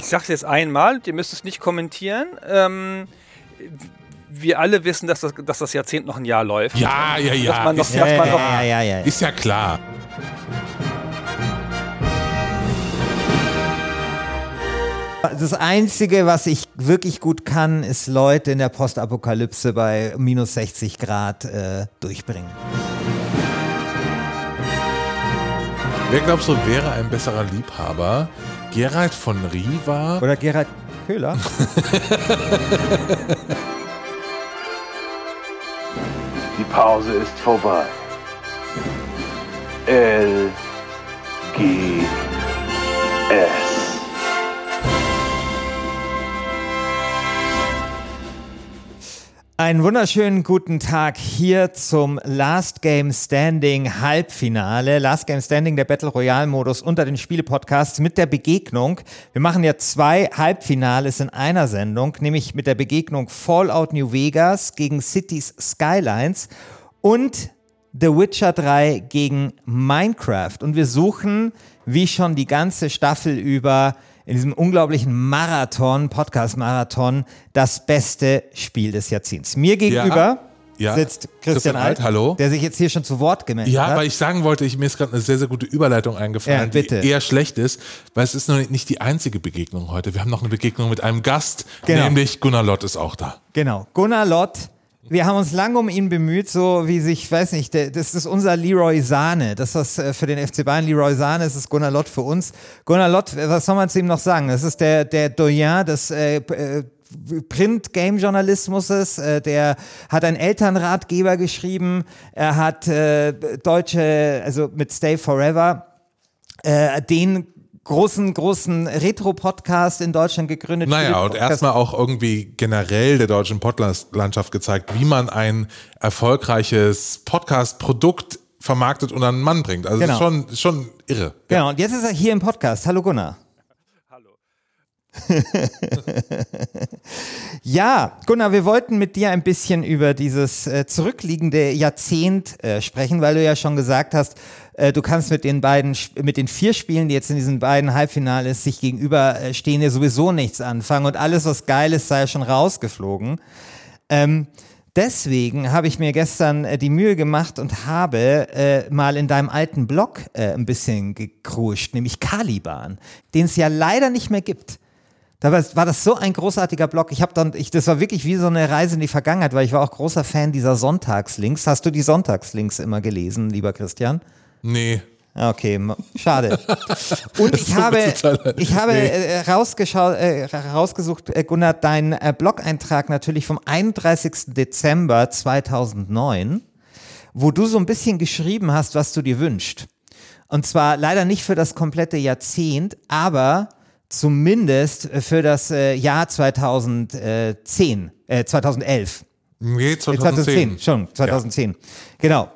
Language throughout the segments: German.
ich sag's jetzt einmal, ihr müsst es nicht kommentieren. Ähm, wir alle wissen, dass das, dass das Jahrzehnt noch ein Jahr läuft. Ja, ja, ja. Dass man noch, ist, dass ja, man ja, noch, ja, ja, ja. ist ja klar. Das Einzige, was ich wirklich gut kann, ist Leute in der Postapokalypse bei minus 60 Grad äh, durchbringen. Wer glaubst du, wäre ein besserer Liebhaber? Gerald von Riva? Oder Gerhard Köhler? Die Pause ist vorbei. L G S. Einen wunderschönen guten Tag hier zum Last Game Standing Halbfinale. Last Game Standing, der Battle Royale Modus unter den Spiele-Podcasts mit der Begegnung. Wir machen ja zwei Halbfinales in einer Sendung, nämlich mit der Begegnung Fallout New Vegas gegen Cities Skylines und The Witcher 3 gegen Minecraft. Und wir suchen, wie schon die ganze Staffel über, in diesem unglaublichen Marathon, Podcast-Marathon, das beste Spiel des Jahrzehnts. Mir gegenüber Ja. sitzt Christian, Christian Alt, Alt, hallo. der sich jetzt hier schon zu Wort gemeldet Ja, hat. weil ich sagen wollte, ich, mir ist gerade eine sehr, sehr gute Überleitung eingefallen, Ja, die eher schlecht ist, weil es ist noch nicht die einzige Begegnung heute. Wir haben noch eine Begegnung mit einem Gast, Genau. nämlich Gunnar Lott ist auch da. Genau. Gunnar Lott. Wir haben uns lange um ihn bemüht, so wie sich, ich weiß nicht, der, das ist unser Leroy Sahne. Das, was äh, für den FC Bayern Leroy Sahne ist, ist Gunnar Lott für uns. Gunnar Lott, äh, was soll man zu ihm noch sagen? Das ist der, der Doyen des äh, äh, Print-Game-Journalismus, äh, der hat einen Elternratgeber geschrieben, er hat äh, deutsche, also mit Stay Forever, äh, den großen, großen Retro-Podcast in Deutschland gegründet. Naja, und erstmal auch irgendwie generell der deutschen Podcast-Landschaft gezeigt, wie man ein erfolgreiches Podcast-Produkt vermarktet und an den Mann bringt. Also Genau. schon, schon irre. Genau, und jetzt ist er hier im Podcast. Hallo Gunnar. Ja, Gunnar, wir wollten mit dir ein bisschen über dieses äh, zurückliegende Jahrzehnt äh, sprechen, weil du ja schon gesagt hast, äh, du kannst mit den beiden, mit den vier Spielen, die jetzt in diesen beiden Halbfinales sich gegenüber äh, ja sowieso nichts anfangen und alles, was geil ist, sei ja schon rausgeflogen. Ähm, deswegen habe ich mir gestern äh, die Mühe gemacht und habe äh, mal in deinem alten Blog äh, ein bisschen gekruscht, nämlich Caliban, den es ja leider nicht mehr gibt. Dabei war das so ein großartiger Blog. Ich habe dann, ich, das war wirklich wie so eine Reise in die Vergangenheit, weil ich war auch großer Fan dieser Sonntagslinks. Hast du die Sonntagslinks immer gelesen, lieber Christian? Nee. Ah, Okay, schade. Und ich habe, ich habe äh, rausgeschaut, äh, rausgesucht, äh, Gunnar, deinen äh, Blog-Eintrag natürlich vom 31. Dezember 2009, wo du so ein bisschen geschrieben hast, was du dir wünschst. Und zwar leider nicht für das komplette Jahrzehnt, aber zumindest für das äh, Jahr 2010, äh, 2011. Nee, Äh, 2010. schon, 2010. Genau.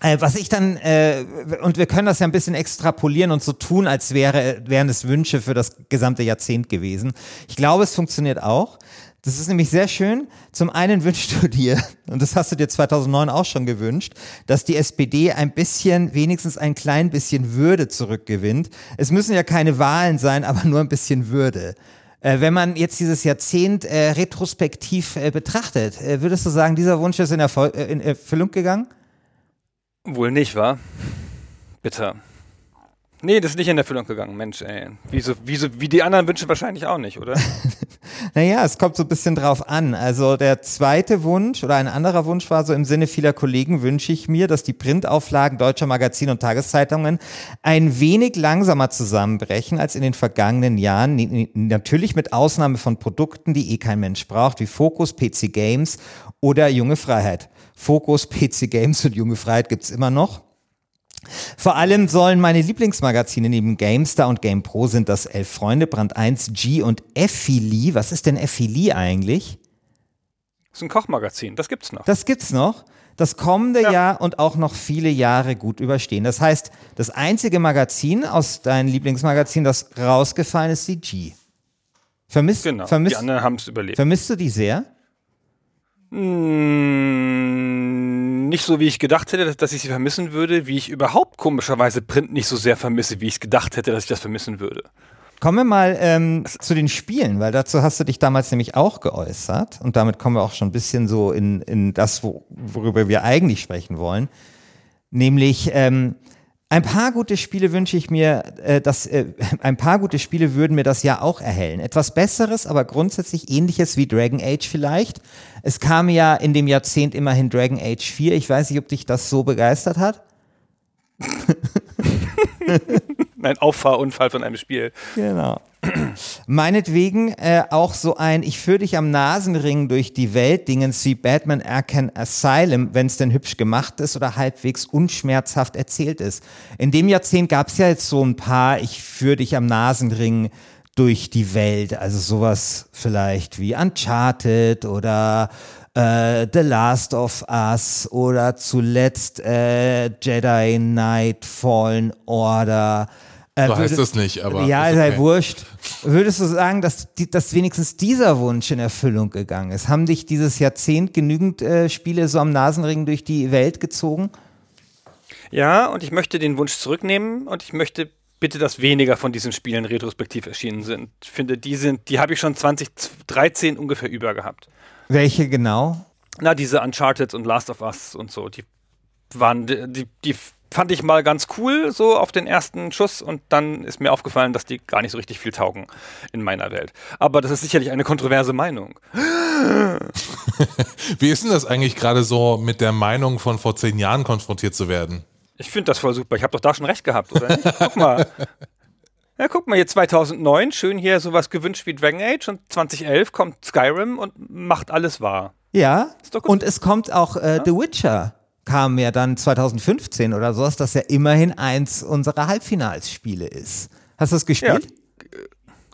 Äh, was ich dann, äh, und wir können das ja ein bisschen extrapolieren und so tun, als wäre, wären es Wünsche für das gesamte Jahrzehnt gewesen. Ich glaube, es funktioniert auch. Das ist nämlich sehr schön. Zum einen wünschst du dir, und das hast du dir 2009 auch schon gewünscht, dass die SPD ein bisschen, wenigstens ein klein bisschen Würde zurückgewinnt. Es müssen ja keine Wahlen sein, aber nur ein bisschen Würde. Äh, wenn man jetzt dieses Jahrzehnt äh, retrospektiv äh, betrachtet, äh, würdest du sagen, dieser Wunsch ist in, Erfol äh, in Erfüllung gegangen? Wohl nicht, wa? Bitte. Nee, das ist nicht in Erfüllung gegangen, Mensch, ey. Wieso, wieso, wie die anderen Wünsche wahrscheinlich auch nicht, oder? Naja, es kommt so ein bisschen drauf an. Also der zweite Wunsch oder ein anderer Wunsch war so im Sinne vieler Kollegen wünsche ich mir, dass die Printauflagen deutscher Magazine und Tageszeitungen ein wenig langsamer zusammenbrechen als in den vergangenen Jahren. Natürlich mit Ausnahme von Produkten, die eh kein Mensch braucht, wie Focus, PC Games oder Junge Freiheit. Focus, PC Games und Junge Freiheit gibt's immer noch. Vor allem sollen meine Lieblingsmagazine neben GameStar und GamePro sind das Elf Freunde, Brand 1, G und Effili. Was ist denn Effili eigentlich? Das ist ein Kochmagazin, das gibt's noch. Das gibt's noch. Das kommende Ja. Jahr und auch noch viele Jahre gut überstehen. Das heißt, das einzige Magazin aus deinem Lieblingsmagazin, das rausgefallen ist, die G. Vermisst, Genau. Die vermisst, anderen haben es überlebt. vermisst du die sehr? Mm, nicht so, wie ich gedacht hätte, dass, dass ich sie vermissen würde, wie ich überhaupt komischerweise Print nicht so sehr vermisse, wie ich gedacht hätte, dass ich das vermissen würde. Kommen wir mal ähm, zu den Spielen, weil dazu hast du dich damals nämlich auch geäußert. Und damit kommen wir auch schon ein bisschen so in, in das, wo, worüber wir eigentlich sprechen wollen. Nämlich ähm, ein paar gute Spiele wünsche ich mir, äh, dass äh, ein paar gute Spiele würden mir das ja auch erhellen. Etwas Besseres, aber grundsätzlich ähnliches wie Dragon Age vielleicht. Es kam ja in dem Jahrzehnt immerhin Dragon Age 4. Ich weiß nicht, ob dich das so begeistert hat. Ein Auffahrunfall von einem Spiel. Genau. Meinetwegen äh, auch so ein Ich führe dich am Nasenring durch die Welt Dingens wie Batman Arkham Asylum, wenn es denn hübsch gemacht ist oder halbwegs unschmerzhaft erzählt ist. In dem Jahrzehnt gab es ja jetzt so ein paar Ich führe dich am Nasenring durch die Welt, also sowas vielleicht wie Uncharted oder äh, The Last of Us oder zuletzt äh, Jedi Knight Fallen Order. Äh, So heißt das nicht, aber. ja, ist okay. wurscht. Würdest du sagen, dass, die, dass wenigstens dieser Wunsch in Erfüllung gegangen ist? Haben dich dieses Jahrzehnt genügend äh, Spiele so am Nasenring durch die Welt gezogen? Ja, und ich möchte den Wunsch zurücknehmen und ich möchte bitte, dass weniger von diesen Spielen retrospektiv erschienen sind. Ich finde, die sind, die habe ich schon 2013 ungefähr über gehabt. Welche genau? Na, diese Uncharted und Last of Us und so, die waren, die, die fand ich mal ganz cool, so auf den ersten Schuss und dann ist mir aufgefallen, dass die gar nicht so richtig viel taugen in meiner Welt. Aber das ist sicherlich eine kontroverse Meinung. Wie ist denn das eigentlich gerade so mit der Meinung von vor zehn Jahren konfrontiert zu werden? Ich finde das voll super. Ich habe doch da schon recht gehabt, oder nicht? Guck mal. Ja, guck mal, hier 2009, schön hier sowas gewünscht wie Dragon Age und 2011 kommt Skyrim und macht alles wahr. Ja. Ist doch gut. Und es kommt auch äh, The Witcher, kam ja dann 2015 oder so, das ja immerhin eins unserer Halbfinalsspiele ist. Hast du das gespielt?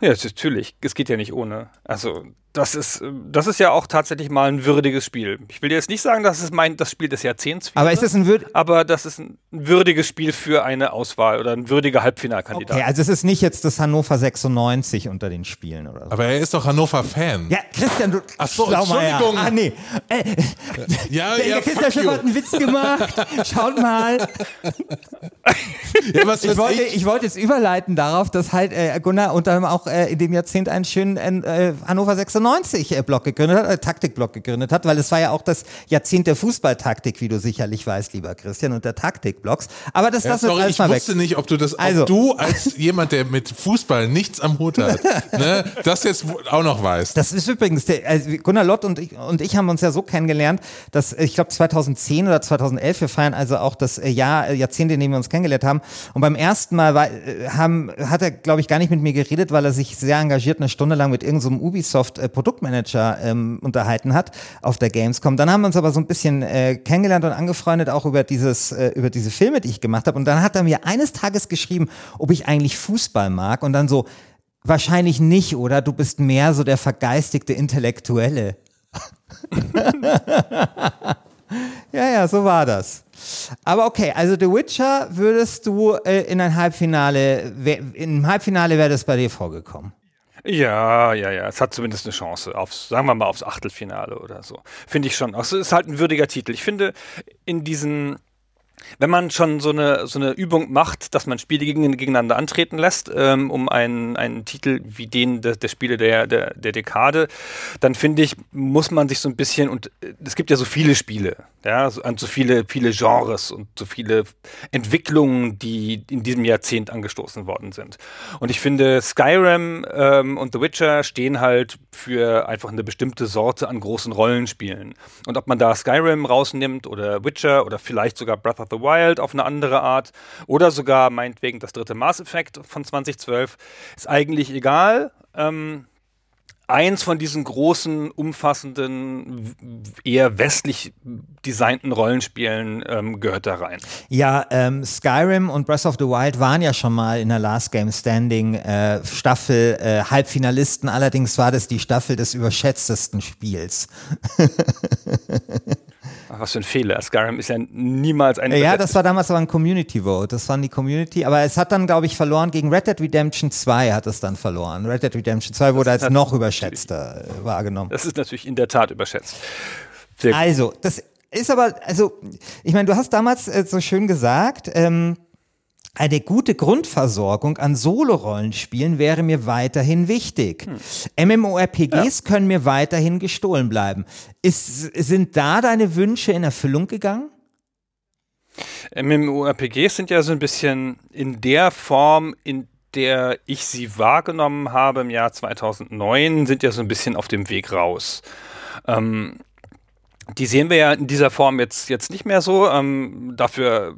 Ja, das ist natürlich. Es geht ja nicht ohne. Also, das ist, äh, das ist ja auch tatsächlich mal ein würdiges Spiel. Ich will dir jetzt nicht sagen, dass es mein, das Spiel des Jahrzehnts wäre, Aber ist es ein Würd aber das ist ein würdiges Spiel für eine Auswahl oder ein würdiger Halbfinalkandidat. Okay, also es ist nicht jetzt das Hannover 96 unter den Spielen oder so. Aber er ist doch Hannover-Fan. Ja, Christian, du Ach so. Entschuldigung. Ah, nee. Äh, ja, der ja, Christian fuck Schiff you. hat einen Witz gemacht. Schaut mal. Ja, was Ich wollte, ich? ich wollte jetzt überleiten darauf, dass halt äh, Gunnar unter anderem auch äh, in dem Jahrzehnt einen schönen äh, Hannover 96 äh, Block gegründet hat, äh, Taktikblock gegründet hat, weil es war ja auch das Jahrzehnt der Fußballtaktik, wie du sicherlich weißt, lieber Christian, und der Taktikblocks. Aber das Ja, lassen wir sorry, ich alles mal weg. wusste nicht, ob du das, Also. du als jemand, der mit Fußball nichts am Hut hat, ne, das jetzt auch noch weißt. Das ist übrigens, der, also Gunnar Lott und ich, und ich haben uns ja so kennengelernt, dass äh, ich glaube 2010 oder 2011, wir feiern also auch das äh, Jahr, äh, Jahrzehnt, in dem wir uns kennengelernt haben. Und beim ersten Mal war, äh, haben, hat er, glaube ich, gar nicht mit mir geredet, weil er sich sehr engagiert eine Stunde lang mit irgendeinem Ubisoft-Produktmanager ähm, unterhalten hat auf der Gamescom. Dann haben wir uns aber so ein bisschen äh, kennengelernt und angefreundet, auch über dieses, äh, über diese Filme, die ich gemacht habe. Und dann hat er mir eines Tages geschrieben, ob ich eigentlich Fußball mag. Und dann so, Wahrscheinlich nicht, oder? Du bist mehr so der vergeistigte Intellektuelle. ja, ja, so war das. Aber okay, also The Witcher würdest du äh, in ein Halbfinale, in ein Halbfinale wäre das bei dir vorgekommen. Ja, ja, ja. Es hat zumindest eine Chance aufs, sagen wir mal, aufs Achtelfinale oder so. Finde ich schon. Es ist halt ein würdiger Titel. Ich finde, in diesen, wenn man schon so eine, so eine Übung macht, dass man Spiele gegen, gegeneinander antreten lässt, ähm, um einen, einen Titel wie den der, der Spiele der, der, der Dekade, dann finde ich, muss man sich so ein bisschen, und äh, es gibt ja so viele Spiele, ja, so, so viele, viele Genres und so viele Entwicklungen, die in diesem Jahrzehnt angestoßen worden sind. Und ich finde, Skyrim ähm, und The Witcher stehen halt für einfach eine bestimmte Sorte an großen Rollenspielen. Und ob man da Skyrim rausnimmt oder Witcher oder vielleicht sogar Breath of the Wild auf eine andere Art oder sogar meinetwegen das dritte Mass Effect von 2012, ist eigentlich egal. Ähm, eins von diesen großen, umfassenden, eher westlich designten Rollenspielen ähm, gehört da rein. Ja, ähm, Skyrim und Breath of the Wild waren ja schon mal in der Last Game Standing äh, Staffel äh, Halbfinalisten. Allerdings war das die Staffel des überschätztesten Spiels. Ach, was für ein Fehler. Skyrim ist ja niemals eine Ja, das war damals aber ein Community Vote. Das waren die Community. Aber es hat dann, glaube ich, verloren gegen Red Dead Redemption 2 hat es dann verloren. Red Dead Redemption 2 wurde als noch überschätzter äh, wahrgenommen. Das ist natürlich in der Tat überschätzt. Sehr. Also, das ist aber, also, ich meine, du hast damals äh, so schön gesagt, ähm, Eine gute Grundversorgung an Solo-Rollenspielen wäre mir weiterhin wichtig. MMORPGs können mir weiterhin gestohlen bleiben. Ist, sind da deine Wünsche in Erfüllung gegangen? MMORPGs sind ja so ein bisschen in der Form, in der ich sie wahrgenommen habe im Jahr 2009, sind ja so ein bisschen auf dem Weg raus. Ähm, die sehen wir ja in dieser Form jetzt, jetzt nicht mehr so. Ähm, dafür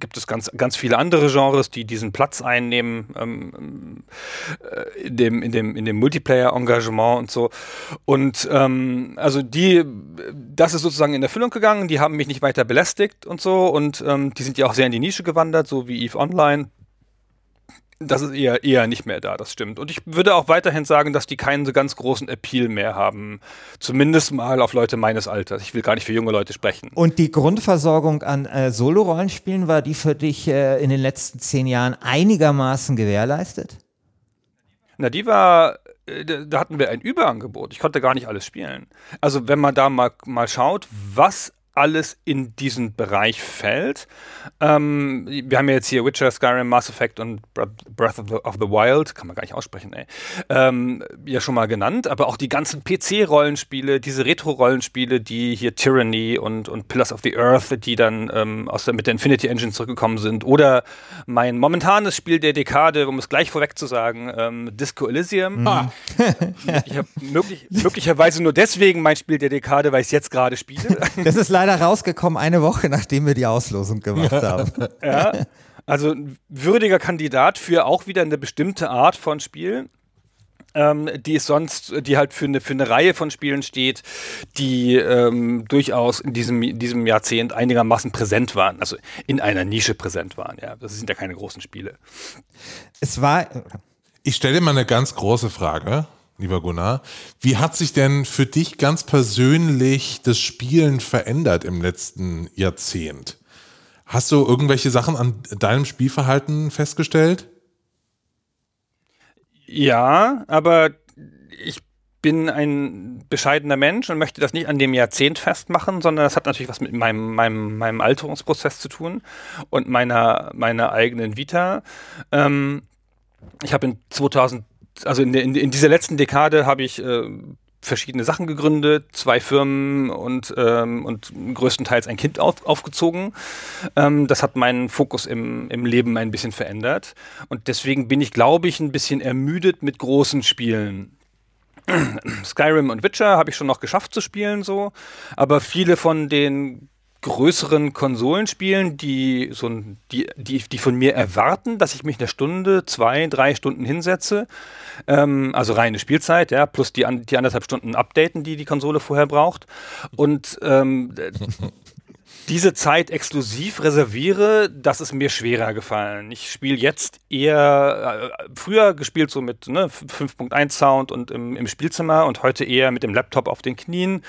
gibt es ganz, ganz viele andere Genres, die diesen Platz einnehmen ähm, äh, in dem, in dem, in dem Multiplayer-Engagement und so. Und ähm, also die, das ist sozusagen in Erfüllung gegangen, die haben mich nicht weiter belästigt und so. Und ähm, die sind ja auch sehr in die Nische gewandert, so wie EVE Online das ist eher, eher nicht mehr da, das stimmt. Und ich würde auch weiterhin sagen, dass die keinen so ganz großen Appeal mehr haben. Zumindest mal auf Leute meines Alters. Ich will gar nicht für junge Leute sprechen. Und die Grundversorgung an äh, Solo-Rollenspielen, war die für dich äh, in den letzten zehn Jahren einigermaßen gewährleistet? Na, die war, äh, da hatten wir ein Überangebot. Ich konnte gar nicht alles spielen. Also wenn man da mal, mal schaut, was alles in diesen Bereich fällt. Ähm, wir haben ja jetzt hier Witcher, Skyrim, Mass Effect und Breath of the, of the Wild, kann man gar nicht aussprechen, ey, ähm, ja schon mal genannt, aber auch die ganzen PC-Rollenspiele, diese Retro-Rollenspiele, die hier Tyranny und, und Pillars of the Earth, die dann ähm, aus der, mit der Infinity Engine zurückgekommen sind, oder mein momentanes Spiel der Dekade, um es gleich vorweg zu sagen, ähm, Disco Elysium. Mhm. Ah. ich habe möglich, möglicherweise nur deswegen mein Spiel der Dekade, weil ich es jetzt gerade spiele. Das ist leider rausgekommen eine Woche, nachdem wir die Auslosung gemacht haben. Ja, also ein würdiger Kandidat für auch wieder eine bestimmte Art von Spiel. Ähm, die es sonst, die halt für eine, für eine Reihe von Spielen steht, die ähm, durchaus in diesem, diesem Jahrzehnt einigermaßen präsent waren, also in einer Nische präsent waren. Ja, das sind ja keine großen Spiele. Es war. Ich stelle mal eine ganz große Frage lieber Gunnar. Wie hat sich denn für dich ganz persönlich das Spielen verändert im letzten Jahrzehnt? Hast du irgendwelche Sachen an deinem Spielverhalten festgestellt? Ja, aber ich bin ein bescheidener Mensch und möchte das nicht an dem Jahrzehnt festmachen, sondern das hat natürlich was mit meinem, meinem, meinem Alterungsprozess zu tun und meiner, meiner eigenen Vita. Ähm, ich habe in 2000 also in, in, in dieser letzten Dekade habe ich äh, verschiedene Sachen gegründet, zwei Firmen und, ähm, und größtenteils ein Kind auf, aufgezogen. Ähm, das hat meinen Fokus im, im Leben ein bisschen verändert. Und deswegen bin ich, glaube ich, ein bisschen ermüdet mit großen Spielen. Skyrim und Witcher habe ich schon noch geschafft zu spielen, so. Aber viele von den größeren Konsolenspielen, die so ein, die, die, die von mir erwarten, dass ich mich eine Stunde, zwei, drei Stunden hinsetze. Ähm, also reine Spielzeit, ja, plus die, die anderthalb Stunden updaten, die die Konsole vorher braucht. Und ähm, diese Zeit exklusiv reserviere, das ist mir schwerer gefallen. Ich spiele jetzt eher, äh, früher gespielt so mit ne, 5.1 Sound und im, im, Spielzimmer und heute eher mit dem Laptop auf den Knien,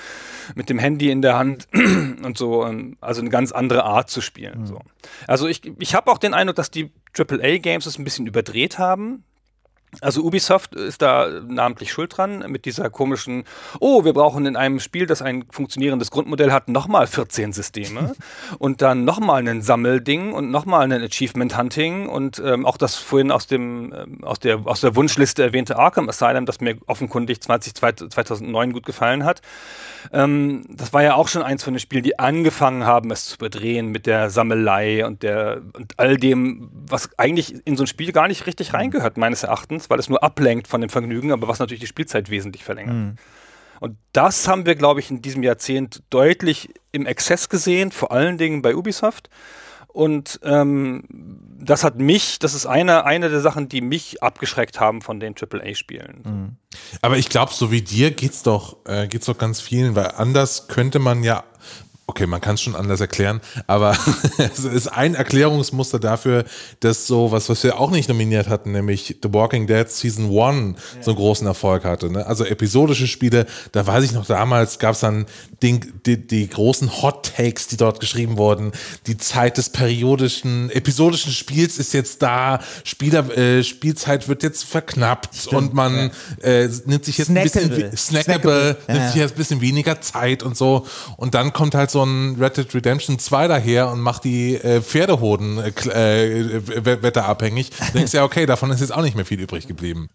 mit dem Handy in der Hand und so. Ähm, also eine ganz andere Art zu spielen. Mhm. So. Also ich, ich habe auch den Eindruck, dass die AAA-Games es ein bisschen überdreht haben. Also Ubisoft ist da namentlich schuld dran mit dieser komischen, oh, wir brauchen in einem Spiel, das ein funktionierendes Grundmodell hat, nochmal 14 Systeme und dann nochmal ein Sammelding und nochmal ein Achievement Hunting und ähm, auch das vorhin aus dem ähm, aus der aus der Wunschliste erwähnte Arkham Asylum, das mir offenkundig 20, 2009 gut gefallen hat. Ähm, das war ja auch schon eins von den Spielen, die angefangen haben, es zu überdrehen mit der Sammelei und der und all dem, was eigentlich in so ein Spiel gar nicht richtig reingehört, meines Erachtens Performance, weil es nur ablenkt von dem Vergnügen, aber was natürlich die Spielzeit wesentlich verlängert. Mhm. Und das haben wir, glaube ich, in diesem Jahrzehnt deutlich im Exzess gesehen, vor allen Dingen bei Ubisoft. Und ähm, das hat mich, das ist eine, eine der Sachen, die mich abgeschreckt haben von den AAA-Spielen. Mhm. Aber ich glaube, so wie dir geht's doch, äh, geht's doch ganz vielen, weil anders könnte man ja okay, man kann es schon anders erklären, aber es ist ein Erklärungsmuster dafür, dass so was, was wir auch nicht nominiert hatten, nämlich The Walking Dead Season 1 ja. so einen großen Erfolg hatte. Ne? Also episodische Spiele, da weiß ich noch, damals gab es dann den, die, die großen Hot Takes, die dort geschrieben wurden. Die Zeit des periodischen, episodischen Spiels ist jetzt da, Spieler, äh, Spielzeit wird jetzt verknappt Stimmt, und man ja. äh, nimmt sich jetzt snackable. ein bisschen snackable, snackable. nimmt sich jetzt ein bisschen weniger Zeit und so. Und dann kommt halt so ein Red Dead Redemption 2 daher und macht die äh, Pferdehoden äh, äh, wetterabhängig, denkst du ja, okay, davon ist jetzt auch nicht mehr viel übrig geblieben.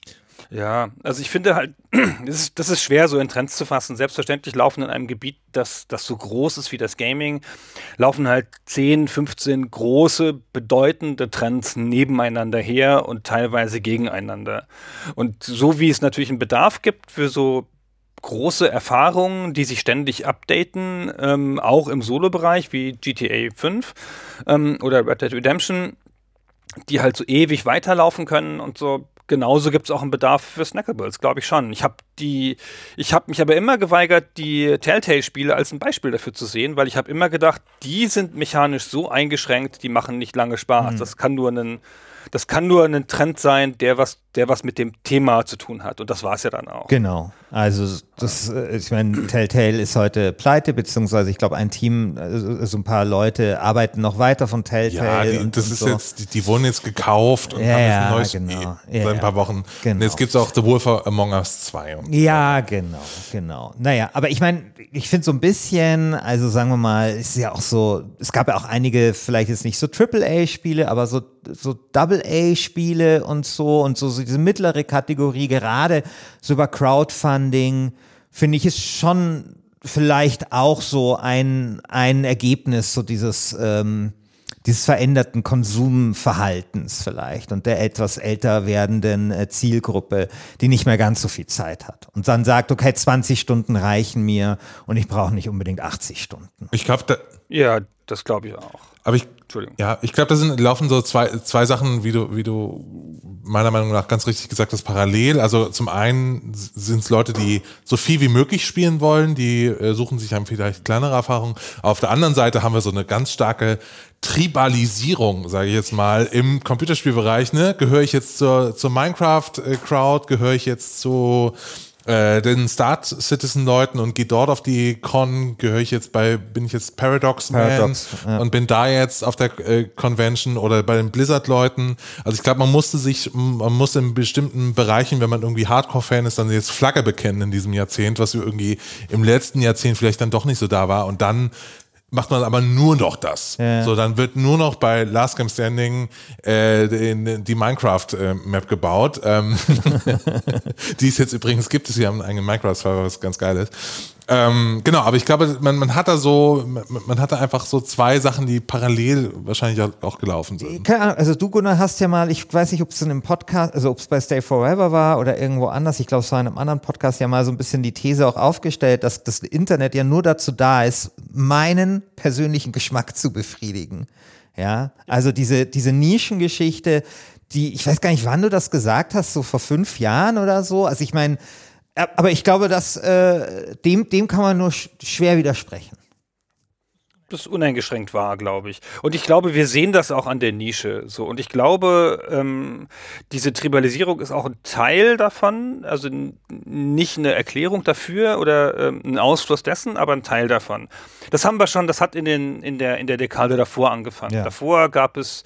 Ja, also ich finde halt, das ist, das ist schwer, so in Trends zu fassen. Selbstverständlich laufen in einem Gebiet, das, das so groß ist wie das Gaming, laufen halt 10, 15 große, bedeutende Trends nebeneinander her und teilweise gegeneinander. Und so wie es natürlich einen Bedarf gibt für so große Erfahrungen, die sich ständig updaten, ähm, auch im Solo-Bereich wie GTA 5 ähm, oder Red Dead Redemption, die halt so ewig weiterlaufen können und so. Genauso gibt es auch einen Bedarf für Snackables, glaube ich schon. Ich habe die, ich habe mich aber immer geweigert, die Telltale-Spiele als ein Beispiel dafür zu sehen, weil ich habe immer gedacht, die sind mechanisch so eingeschränkt, die machen nicht lange Spaß. Das kann nur ein, das kann nur ein Trend sein, der was, der was mit dem Thema zu tun hat. Und das war es ja dann auch. Genau. Also das, äh, ich meine, Telltale ist heute pleite, beziehungsweise ich glaube, ein Team, also so ein paar Leute arbeiten noch weiter von Ja, Telltale. die, und, das und ist so. jetzt, die, die wurden jetzt gekauft und Ja, haben jetzt ja, ein neues genau. Spiel Ja, seit ein ja. paar Wochen. Genau. Und jetzt gibt es auch The Wolf Among Us 2. Und Ja, genau, genau. Naja, aber ich meine, ich finde so ein bisschen, also sagen wir mal, ist ja auch so, es gab ja auch einige, vielleicht jetzt nicht so Triple-A-Spiele, aber so, so Double-A-Spiele und so und so, so diese mittlere Kategorie, gerade so über Crowdfunding, finde ich ist schon vielleicht auch so ein, ein Ergebnis so dieses, ähm, dieses veränderten Konsumverhaltens vielleicht und der etwas älter werdenden äh, Zielgruppe, die nicht mehr ganz so viel Zeit hat und dann sagt, okay, 20 Stunden reichen mir und ich brauche nicht unbedingt 80 Stunden. Ich glaube, da, Ja, das glaube ich auch. aber ich, Entschuldigung. ja, ich glaube, da sind, laufen so zwei, zwei Sachen, wie du, wie du meiner Meinung nach ganz richtig gesagt hast, parallel. Also zum einen sind es Leute, die so viel wie möglich spielen wollen, die äh, suchen sich haben vielleicht kleinere Erfahrungen. Auf der anderen Seite haben wir so eine ganz starke Tribalisierung, sage ich jetzt mal, im Computerspielbereich. Ne? Gehöre ich jetzt zur, zur Minecraft-Crowd, gehöre ich jetzt zu äh, den Start Citizen Leuten und gehe dort auf die Con, gehöre ich jetzt bei, bin ich jetzt Paradox, Paradox, Man ja. und bin da jetzt auf der äh, Convention oder bei den Blizzard Leuten. Also ich glaube, man musste sich, man muss in bestimmten Bereichen, wenn man irgendwie Hardcore-Fan ist, dann jetzt Flagge bekennen in diesem Jahrzehnt, was irgendwie im letzten Jahrzehnt vielleicht dann doch nicht so da war und dann macht man aber nur noch das. Ja. So, dann wird nur noch bei Last Game Standing äh, die, die Minecraft-Map gebaut. Ähm, die es jetzt übrigens gibt. Sie haben einen eigenen Minecraft-Server, was ganz geil ist. Ähm, genau, aber ich glaube, man, man hat da so, man, man hat da einfach so zwei Sachen, die parallel wahrscheinlich auch- gelaufen sind. Keine Ahnung, also du Gunnar hast ja mal, ich weiß nicht, ob es in einem Podcast, also ob es bei Stay Forever war oder irgendwo anders, ich glaube es war in einem anderen Podcast ja mal so ein bisschen die These auch aufgestellt, dass das Internet ja nur dazu da ist, meinen persönlichen Geschmack zu befriedigen. Ja, also diese, diese Nischengeschichte, die, ich weiß gar nicht, wann du das gesagt hast, so vor fünf Jahren oder so. Also ich meine, aber ich glaube, dass äh, dem, dem kann man nur sch schwer widersprechen. das uneingeschränkt war, glaube ich. Und ich glaube, wir sehen das auch an der Nische. So. Und ich glaube, ähm, diese Tribalisierung ist auch ein Teil davon, also nicht eine Erklärung dafür oder ähm, ein Ausfluss dessen, aber ein Teil davon. Das haben wir schon, das hat in, den, in, der, in der Dekade davor angefangen. Ja. Davor gab es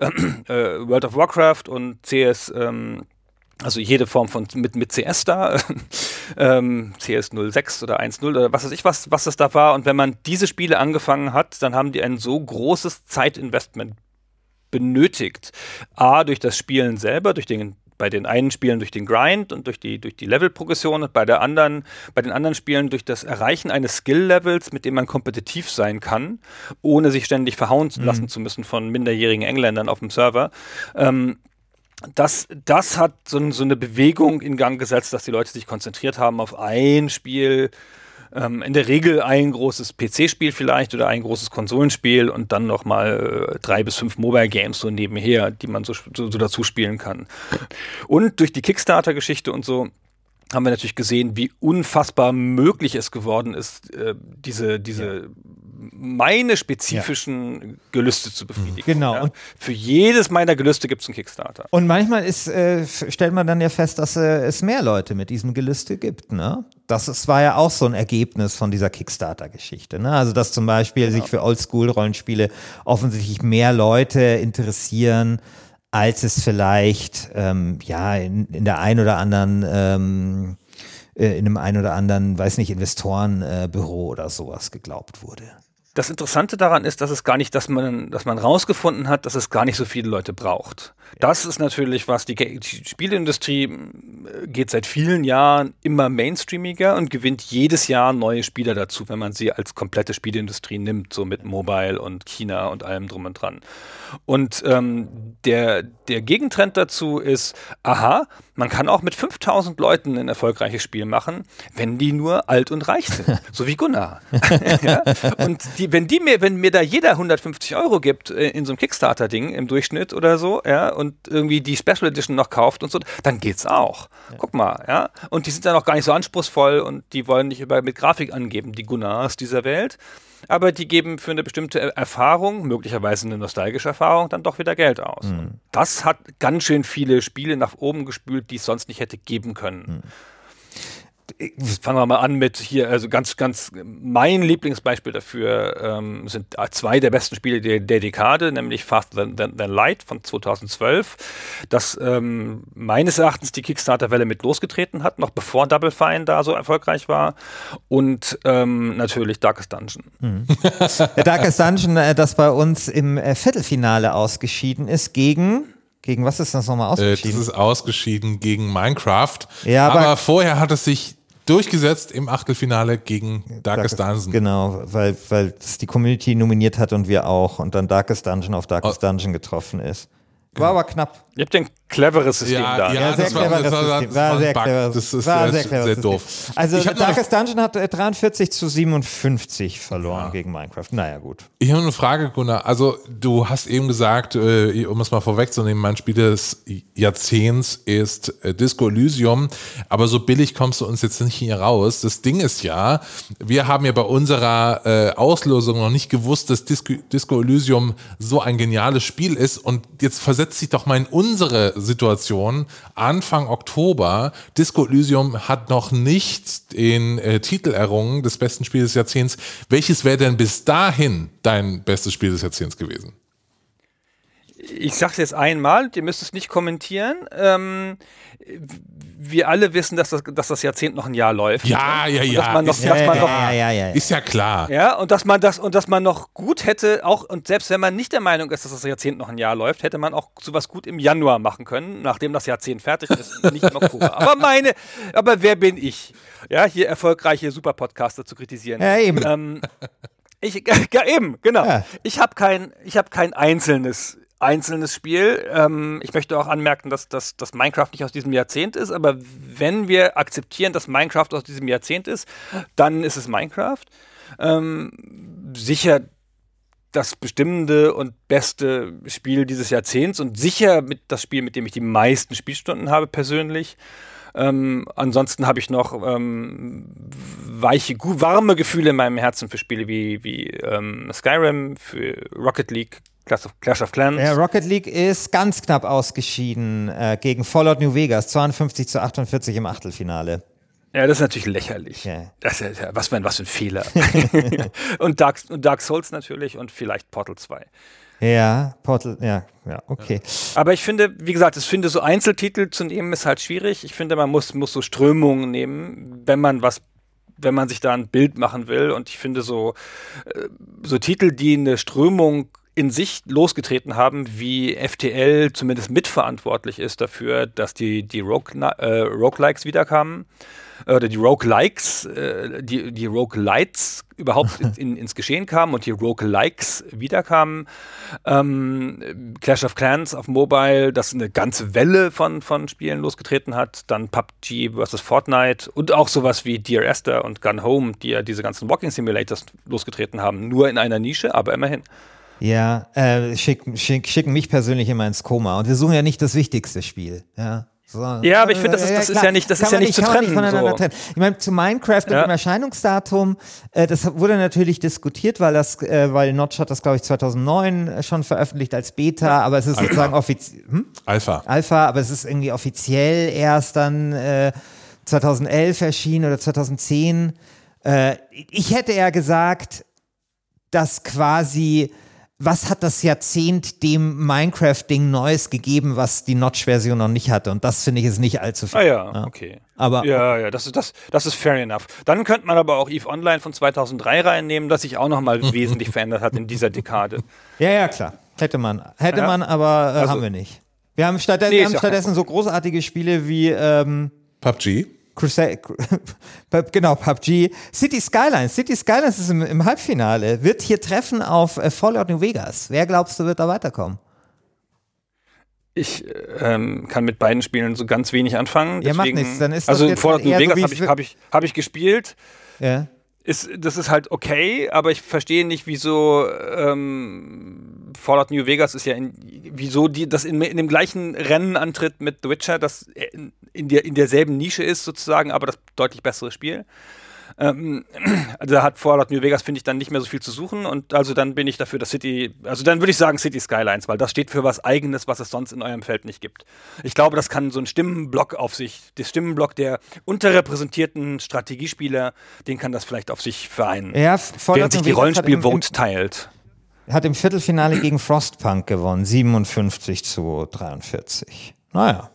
ähm, äh, World of Warcraft und CS. Ähm, also jede Form von mit, mit CS da, ähm, CS 06 oder 1.0 oder was weiß ich, was, was das da war. Und wenn man diese Spiele angefangen hat, dann haben die ein so großes Zeitinvestment benötigt. A, durch das Spielen selber, durch den bei den einen Spielen durch den Grind und durch die, durch die Levelprogression und bei der anderen, bei den anderen Spielen durch das Erreichen eines Skill-Levels, mit dem man kompetitiv sein kann, ohne sich ständig verhauen lassen zu müssen von minderjährigen Engländern auf dem Server. Ähm, das, das hat so, so eine Bewegung in Gang gesetzt, dass die Leute sich konzentriert haben auf ein Spiel, ähm, in der Regel ein großes PC-Spiel vielleicht oder ein großes Konsolenspiel und dann noch mal äh, drei bis fünf Mobile-Games so nebenher, die man so, so, so dazu spielen kann. Und durch die Kickstarter-Geschichte und so haben wir natürlich gesehen, wie unfassbar möglich es geworden ist, äh, diese, diese meine spezifischen Gelüste zu befriedigen. Genau. Ja? Und- Für jedes meiner Gelüste gibt es einen Kickstarter. Und manchmal ist, äh, stellt man dann ja fest, dass äh, es mehr Leute mit diesem Gelüste gibt. Ne? Das ist, war ja auch so ein Ergebnis von dieser Kickstarter-Geschichte. Ne? Also, dass zum Beispiel sich für Oldschool-Rollenspiele offensichtlich mehr Leute interessieren, als es vielleicht ähm, ja in, in der ein oder anderen ähm, äh, in einem ein oder anderen, weiß nicht, Investorenbüro äh, oder sowas geglaubt wurde. Das Interessante daran ist, dass es gar nicht, dass man, dass man rausgefunden hat, dass es gar nicht so viele Leute braucht. Das ist natürlich was, die, die Spieleindustrie äh, geht seit vielen Jahren immer mainstreamiger und gewinnt jedes Jahr neue Spieler dazu, wenn man sie als komplette Spieleindustrie nimmt, so mit Mobile und China und allem drum und dran. Und ähm, der, der Gegentrend dazu ist, aha, man kann auch mit 5000 Leuten ein erfolgreiches Spiel machen, wenn die nur alt und reich sind. so wie Gunnar. ja? Und die, wenn die mir, wenn mir da jeder 150 Euro gibt äh, in so einem Kickstarter-Ding im Durchschnitt oder so, ja, und irgendwie die Special Edition noch kauft und so, dann geht's auch. Guck mal, ja. Und die sind dann auch gar nicht so anspruchsvoll und die wollen nicht über mit Grafik angeben, die Gunnars dieser Welt. Aber die geben für eine bestimmte Erfahrung, möglicherweise eine nostalgische Erfahrung, dann doch wieder Geld aus. Und das hat ganz schön viele Spiele nach oben gespült, die es sonst nicht hätte geben können. Fangen wir mal an mit hier, also ganz, ganz, mein Lieblingsbeispiel dafür ähm, sind zwei der besten Spiele der, der Dekade, nämlich Faster Than, Than, Than Light von 2012, das ähm, meines Erachtens die Kickstarter-Welle mit losgetreten hat, noch bevor Double Fine da so erfolgreich war und ähm, natürlich Darkest Dungeon. Der Darkest Dungeon, äh, das bei uns im äh, Viertelfinale ausgeschieden ist, gegen. Gegen was ist das nochmal Äh, das ausgeschieden? ist ausgeschieden gegen Minecraft. Ja, aber- aber, vorher hat es sich durchgesetzt im Achtelfinale gegen Darkest Dungeon. Genau, weil, weil es die Community nominiert hat und wir auch und dann Darkest Dungeon auf Darkest Oh. Dungeon getroffen ist. War aber knapp. Ihr habt ein cleveres System Ja, da. ja, Ja, sehr das cleveres war- System. das War sehr cleveres Das ist war sehr- sehr cleveres sehr System. doof. Also Darkest Dungeon hat äh, 43 zu 57 verloren gegen Minecraft. Naja, gut. Ich habe eine Frage, Gunnar. Also, du hast eben gesagt, äh, um es mal vorwegzunehmen, mein Spiel des Jahrzehnts ist äh, Disco Elysium, aber so billig kommst du uns jetzt nicht hier raus. Das Ding ist ja, wir haben ja bei unserer äh, Auslosung noch nicht gewusst, dass Disco, Disco Elysium so ein geniales Spiel ist und jetzt versetzt sich doch mal in unsere Situation. Anfang Oktober, Disco Elysium hat noch nicht den äh, Titel errungen des besten Spiels des Jahrzehnts. Welches wäre denn bis dahin dein bestes Spiel des Jahrzehnts gewesen? Ich sag's jetzt einmal, ihr müsst es nicht kommentieren. Ähm, wir alle wissen, dass das, dass das Jahrzehnt noch ein Jahr läuft. Ja, ja, Und ja. Dass man noch, Ist dass ja, man ja, noch ja, ja, ja. Ist ja klar. Ja, und dass man das und dass man noch gut hätte, auch und selbst wenn man nicht der Meinung ist, dass das Jahrzehnt noch ein Jahr läuft, hätte man auch sowas gut im Januar machen können, nachdem das Jahrzehnt fertig ist, und nicht im Oktober. Aber meine, aber wer bin ich? Ja, hier erfolgreiche Superpodcaster zu kritisieren. Ja, eben. Ähm, ich, ja, eben, genau. Ja. Ich habe kein, ich habe kein einzelnes einzelnes Spiel. Ähm, ich möchte auch anmerken, dass, dass, dass Minecraft nicht aus diesem Jahrzehnt ist, aber wenn wir akzeptieren, dass Minecraft aus diesem Jahrzehnt ist, dann ist es Minecraft. Ähm, sicher das bestimmende und beste Spiel dieses Jahrzehnts und sicher mit das Spiel, mit dem ich die meisten Spielstunden habe persönlich. Ähm, ansonsten habe ich noch ähm, weiche, warme Gefühle in meinem Herzen für Spiele wie, wie ähm, Skyrim, für Rocket League, Clash of, Clash of Clans. Ja, Rocket League ist ganz knapp ausgeschieden äh, gegen Fallout New Vegas, 52 zu 48 im Achtelfinale. Ja, das ist natürlich lächerlich. Ja. Das ist, ja- was, für ein, was für ein Fehler. und, Dark, und Dark Souls natürlich und vielleicht Portal 2. Ja, Portal, ja, ja, okay. Aber ich finde, wie gesagt, ich finde, so Einzeltitel zu nehmen ist halt schwierig. Ich finde, man muss, muss so Strömungen nehmen, wenn man was, wenn man sich da ein Bild machen will. Und ich finde so, äh, so Titel, die eine Strömung in sich losgetreten haben, wie FTL zumindest mitverantwortlich ist dafür, dass die, die Rogue, äh, Roguelikes wiederkamen. äh, Oder die Roguelikes, äh, die, die Roguelites überhaupt in, ins Geschehen kamen und die Roguelikes wiederkamen. Ähm, Clash of Clans auf Mobile, das eine ganze Welle von, von Spielen losgetreten hat. Dann PUBG vs. Fortnite und auch sowas wie Dear Esther und Gun Home, die ja diese ganzen Walking Simulators losgetreten haben. Nur in einer Nische, aber immerhin. Ja, äh, schick, schick, schicken mich persönlich immer ins Koma. Und wir suchen ja nicht das wichtigste Spiel. Ja. So. Ja, aber ich finde, das ist- das ist klar. ja nicht- das Kann ist ja nicht zu kann man trennen, voneinander so. trennen. Ich meine, zu Minecraft und Ja. dem Erscheinungsdatum, äh, das wurde natürlich diskutiert, weil das, äh, weil Notch hat das, glaube ich, 2009 äh, schon veröffentlicht als Beta, aber es ist sozusagen offiziell, hm? Alpha. Alpha, aber es ist irgendwie offiziell erst dann äh, 2011 erschienen oder 2010. Äh, ich hätte ja gesagt, dass quasi was hat das Jahrzehnt dem Minecraft-Ding Neues gegeben, was die Notch-Version noch nicht hatte? Und das finde ich ist nicht allzu viel. Ah ja, okay. Aber Ja, ja, das ist, das, das ist fair enough. Dann könnte man aber auch EVE Online von 2003 reinnehmen, das sich auch nochmal wesentlich verändert hat in dieser Dekade. ja, ja, klar. Hätte man. Hätte Ja. man, aber äh, Also- haben wir nicht. Wir haben, statt, Nee, wir haben ja stattdessen so großartige Spiele wie ähm, PUBG. Crusade, genau, PUBG. City Skylines. City Skylines ist im, im Halbfinale. Wird hier treffen auf äh, Fallout New Vegas. Wer glaubst du, wird da weiterkommen? Ich ähm, kann mit beiden Spielen so ganz wenig anfangen. Ja, macht deswegen- nichts. Dann ist also Fallout New so Vegas habe ich, hab ich, hab ich gespielt. Ja. Ist, das ist halt okay, aber ich verstehe nicht, wieso ähm, Fallout New Vegas ist ja in, wieso die das in, in dem gleichen Rennen antritt mit The Witcher, das in, der, in derselben Nische ist sozusagen, aber das deutlich bessere Spiel. Ähm, also da hat Fallout New Vegas, finde ich, dann nicht mehr so viel zu suchen und also dann bin ich dafür, dass City, also dann würde ich sagen City Skylines, weil das steht für was Eigenes, was es sonst in eurem Feld nicht gibt. Ich glaube, das kann so ein Stimmenblock auf sich, der Stimmenblock der unterrepräsentierten Strategiespieler, den kann das vielleicht auf sich vereinen. Ja, Fallout Während sich die Rollenspiel-Vote teilt. hat im Viertelfinale gegen Frostpunk gewonnen. 57 zu 43. Naja.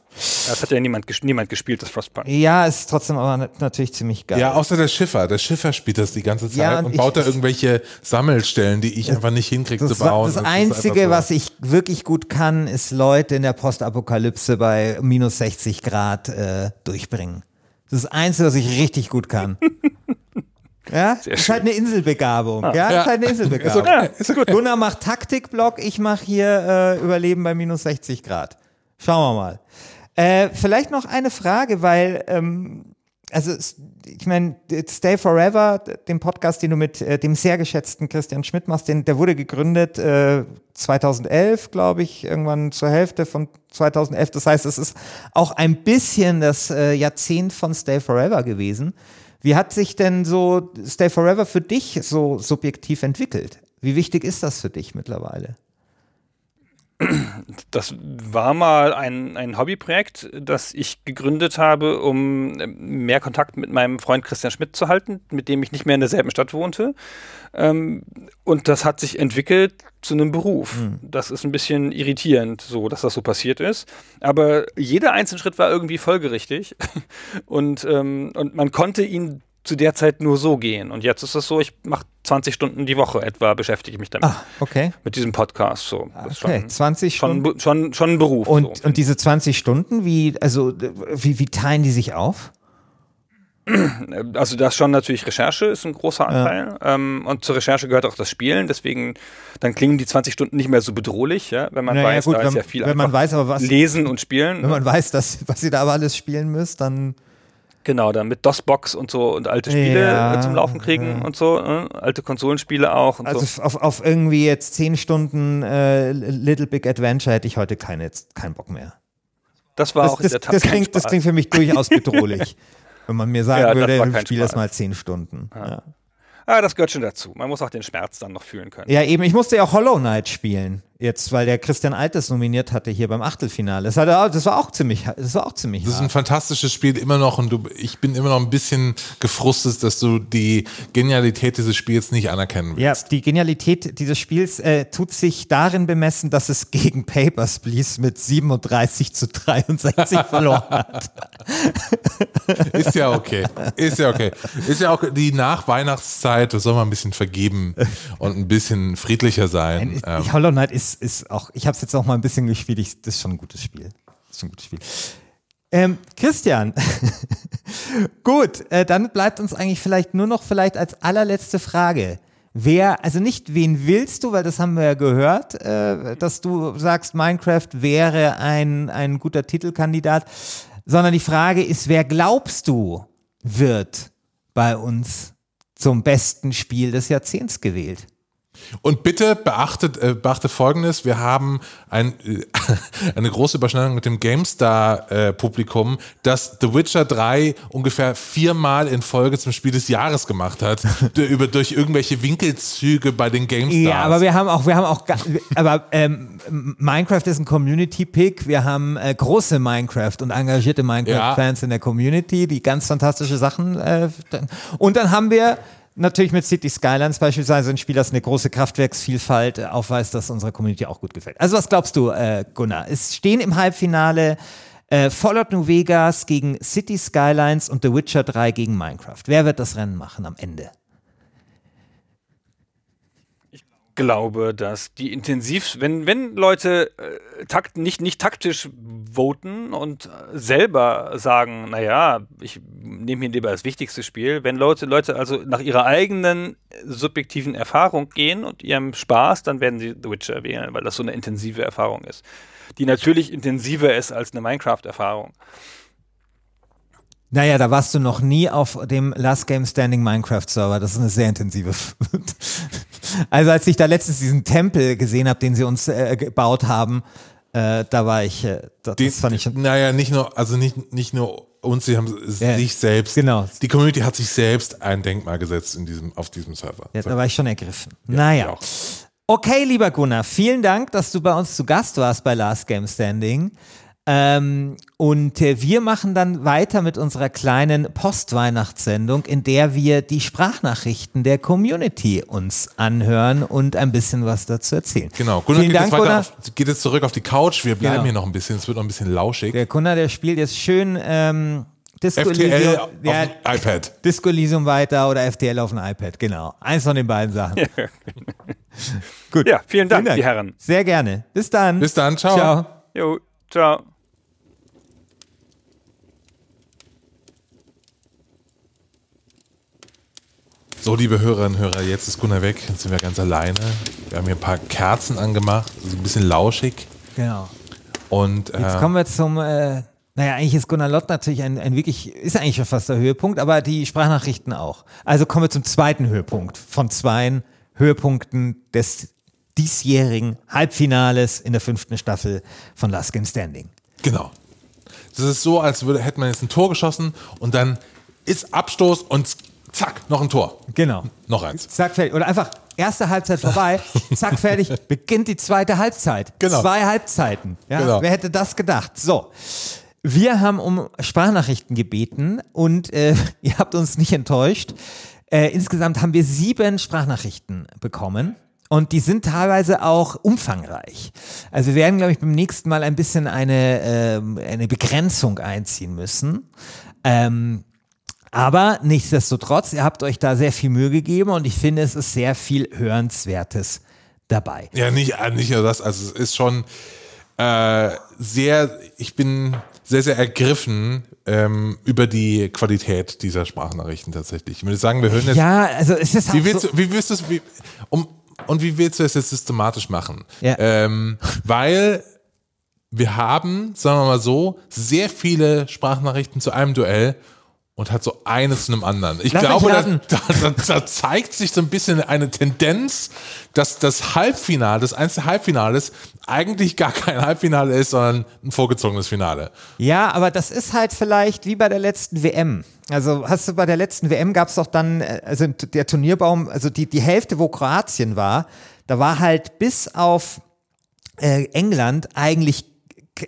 Das hat ja niemand, ges niemand gespielt, das Frostpunk. Ja, ist trotzdem aber nat- natürlich ziemlich geil. Ja, außer der Schiffer. Der Schiffer spielt das die ganze Zeit Ja, und, und ich- baut da irgendwelche Sammelstellen, die ich einfach nicht hinkriege Das, zu bauen. das ist Einzige, so. was ich wirklich gut kann, ist Leute in der Postapokalypse bei minus 60 Grad äh, durchbringen. Das ist das Einzige, was ich richtig gut kann. Ja, ist schön. halt eine Inselbegabung. Ja, ist halt eine Inselbegabung. Ist okay, ist okay. Gunnar macht Taktikblock, ich mache hier äh, Überleben bei minus 60 Grad. Schauen wir mal. Äh, vielleicht noch eine Frage, weil ähm, also ich meine, Stay Forever, den Podcast, den du mit äh, dem sehr geschätzten Christian Schmidt machst, den, der wurde gegründet äh, 2011, glaube ich, irgendwann zur Hälfte von 2011. Das heißt, es ist auch ein bisschen das äh, Jahrzehnt von Stay Forever gewesen. Wie hat sich denn so Stay Forever für dich so subjektiv entwickelt? Wie wichtig ist das für dich mittlerweile? Das war mal ein, ein Hobbyprojekt, das ich gegründet habe, um ähm, mehr Kontakt mit meinem Freund Christian Schmidt zu halten, mit dem ich nicht mehr in derselben Stadt wohnte. Ähm, und das hat sich entwickelt zu einem Beruf. Das ist ein bisschen irritierend, so dass das so passiert ist. Aber jeder einzelne Schritt war irgendwie folgerichtig. Und, ähm, und man konnte ihn zu der Zeit nur so gehen. Und jetzt ist es so, ich mache 20 Stunden die Woche etwa, beschäftige ich mich damit. Ah, okay. Mit diesem Podcast. So. Das ist Okay, schon, 20 schon, Stunden. bu- schon, schon ein Beruf. Und, so. und diese 20 Stunden, wie, also, wie, wie teilen die sich auf? Also das schon natürlich Recherche ist ein großer Anteil. Ähm, und zur Recherche gehört auch das Spielen. Deswegen, dann klingen die 20 Stunden nicht mehr so bedrohlich, ja, wenn man Naja, weiß, gut, da wenn- ist ja viel wenn man weiß aber, was- lesen und spielen. Wenn man weiß, dass, was ihr da aber alles spielen müsst, dann. Genau, dann mit DOS-Box und so und alte Spiele Ja, äh, zum Laufen kriegen und so. Äh, alte Konsolenspiele auch und Also so. auf, auf irgendwie jetzt 10 Stunden äh, Little Big Adventure hätte ich heute keine, keinen Bock mehr. Das war Das, auch in das, der Tat das, klingt, das klingt für mich durchaus bedrohlich. wenn man mir sagen Ja, das würde, spielst Spaß. mal 10 Stunden. Ja. Ah, das gehört schon dazu. Man muss auch den Schmerz dann noch fühlen können. ja, eben, ich musste ja auch Hollow Knight spielen. Jetzt, weil der Christian Altes nominiert hatte hier beim Achtelfinale. Das, hat, er- das war auch ziemlich, das war auch ziemlich Das ist ein fantastisches Spiel immer noch und du, ich bin immer noch ein bisschen gefrustet, dass du die Genialität dieses Spiels nicht anerkennen willst. Ja, die Genialität dieses Spiels äh, tut sich darin bemessen, dass es gegen Papers, Please mit 37 zu 63 verloren hat. Ist ja okay. Ist ja okay. Ist ja auch die Nachweihnachtszeit, da soll man ein bisschen vergeben und ein bisschen friedlicher sein. Ähm, Hollow Knight ist, ist auch, ich habe es jetzt auch mal ein bisschen gespielt, ich, das ist schon ein gutes Spiel. Das ist ein gutes Spiel. Ähm, Christian, gut, äh, dann bleibt uns eigentlich vielleicht nur noch vielleicht als allerletzte Frage. Wer, also nicht wen willst du, weil das haben wir ja gehört, äh, dass du sagst, Minecraft wäre ein, ein guter Titelkandidat, sondern die Frage ist, wer glaubst du wird bei uns zum besten Spiel des Jahrzehnts gewählt? Und bitte beachtet, äh, beachte Folgendes, wir haben ein, äh, eine große Überschneidung mit dem GameStar-Publikum, das The Witcher 3 ungefähr viermal in Folge zum Spiel des Jahres gemacht hat, über, durch irgendwelche Winkelzüge bei den GameStars. Ja, aber wir haben auch, wir haben auch, aber ähm, Minecraft ist ein Community-Pick. Wir haben äh, große Minecraft und engagierte Minecraft-Fans in der Community, die ganz fantastische Sachen. Äh, und dann haben wir natürlich mit City Skylines beispielsweise ein Spiel, das eine große Kraftwerksvielfalt äh, aufweist, das unserer Community auch gut gefällt. Also was glaubst du, äh, Gunnar? Es stehen im Halbfinale äh, Fallout New Vegas gegen City Skylines und The Witcher 3 gegen Minecraft. Wer wird das Rennen machen am Ende? Glaube, dass die intensiv, wenn, wenn Leute äh, takt, nicht, nicht taktisch voten und äh, selber sagen, naja, ich nehme hier lieber das wichtigste Spiel, wenn Leute, Leute also nach ihrer eigenen subjektiven Erfahrung gehen und ihrem Spaß, dann werden sie The Witcher wählen, weil das so eine intensive Erfahrung ist. Die natürlich intensiver ist als eine Minecraft-Erfahrung. Naja, da warst du noch nie auf dem Last Game Standing Minecraft Server. Das ist eine sehr intensive. also als ich da letztens diesen Tempel gesehen habe, den sie uns äh, gebaut haben, äh, da war ich, äh, das, Die, fand ich. naja, nicht nur, also nicht, nicht nur uns, sie haben Ja, sich selbst. genau. Die Community hat sich selbst ein Denkmal gesetzt in diesem, auf diesem Server. Ja, da war ich schon ergriffen. naja. ich auch. Okay, lieber Gunnar, vielen Dank, dass du bei uns zu Gast warst bei Last Game Standing. Ähm, und äh, wir machen dann weiter mit unserer kleinen Postweihnachtssendung, in der wir die Sprachnachrichten der Community uns anhören und ein bisschen was dazu erzählen. Genau. Gunnar Vielen geht, Dank, jetzt weiter Gunnar. auf, geht jetzt zurück auf die Couch. Wir bleiben Genau. hier noch ein bisschen. Es wird noch ein bisschen lauschig. Der Gunnar, der spielt jetzt schön ähm, Disco FTL Elysium, auf ja, dem iPad. Disco Elysium weiter oder FTL auf dem iPad, genau. Eins von den beiden Sachen. Gut. Ja, vielen Dank, die Herren. Sehr gerne. Bis dann. Bis dann. Ciao. Ciao. Jo, ciao. So, liebe Hörerinnen und Hörer, jetzt ist Gunnar weg. Jetzt sind wir ganz alleine. Wir haben hier ein paar Kerzen angemacht. So ein bisschen lauschig. Genau. Und äh, Jetzt kommen wir zum, äh, naja, eigentlich ist Gunnar Lott natürlich ein, ein wirklich, ist eigentlich schon fast der Höhepunkt, aber die Sprachnachrichten auch. Also kommen wir zum zweiten Höhepunkt von zwei Höhepunkten des diesjährigen Halbfinales in der fünften Staffel von Last Game Standing. Genau. Das ist so, als würde, hätte man jetzt ein Tor geschossen und dann ist Abstoß und zack, noch ein Tor. Genau. Noch eins. Zack, fertig. Oder einfach erste Halbzeit vorbei, zack, fertig, beginnt die zweite Halbzeit. Genau. Zwei Halbzeiten. Ja? Genau. Wer hätte das gedacht? So. Wir haben um Sprachnachrichten gebeten und äh, ihr habt uns nicht enttäuscht. Äh, insgesamt haben wir sieben Sprachnachrichten bekommen. Und die sind teilweise auch umfangreich. Also wir werden, glaube ich, beim nächsten Mal ein bisschen eine, ähm, eine Begrenzung einziehen müssen. Ähm, aber nichtsdestotrotz, ihr habt euch da sehr viel Mühe gegeben und ich finde, es ist sehr viel Hörenswertes dabei. Ja, nicht, äh, nicht nur das. Also es ist schon äh, sehr, ich bin sehr, sehr ergriffen ähm, über die Qualität dieser Sprachnachrichten tatsächlich. Ich würde sagen, wir hören jetzt. Ja, also es ist Wie auch willst, so, du, wie willst du es, wie, um, und wie willst du es jetzt systematisch machen? Ja. Ähm, weil wir haben, sagen wir mal so, sehr viele Sprachnachrichten zu einem Duell und hat so eines zu einem anderen. Ich Lass glaube, da, da, da, zeigt sich so ein bisschen eine Tendenz, dass das Halbfinale, das einzige Halbfinales eigentlich gar kein Halbfinale ist, sondern ein vorgezogenes Finale. ja, aber das ist halt vielleicht wie bei der letzten WM. Also hast du bei der letzten WM gab es doch dann, äh, also der Turnierbaum, also die, die Hälfte, wo Kroatien war, da war halt bis auf äh, England eigentlich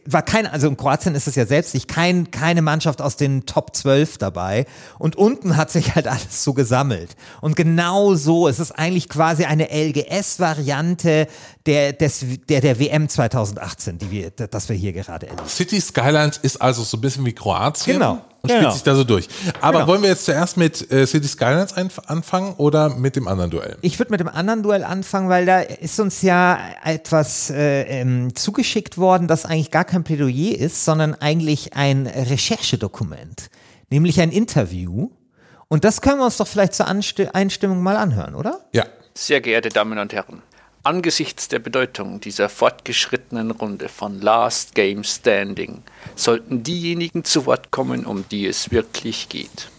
war kein, also in Kroatien ist es ja selbst nicht, kein, keine Mannschaft aus den Top 12 dabei. Und unten hat sich halt alles so gesammelt. Und genau so, es ist eigentlich quasi eine LGS-Variante der, des, der, der WM 2018, die wir, das wir hier gerade erleben. City Skylines ist also so ein bisschen wie Kroatien. Genau, Und genau. spielt sich da so durch. Aber Genau. wollen wir jetzt zuerst mit äh, City Skylines anfangen oder mit dem anderen Duell? Ich würde mit dem anderen Duell anfangen, weil da ist uns ja etwas äh, ähm, zugeschickt worden, das eigentlich gar kein Plädoyer ist, sondern eigentlich ein Recherchedokument, nämlich ein Interview. Und das können wir uns doch vielleicht zur Ansti Einstimmung mal anhören, oder? Ja. Sehr geehrte Damen und Herren, angesichts der Bedeutung dieser fortgeschrittenen Runde von Last Game Standing sollten diejenigen zu Wort kommen, um die es wirklich geht.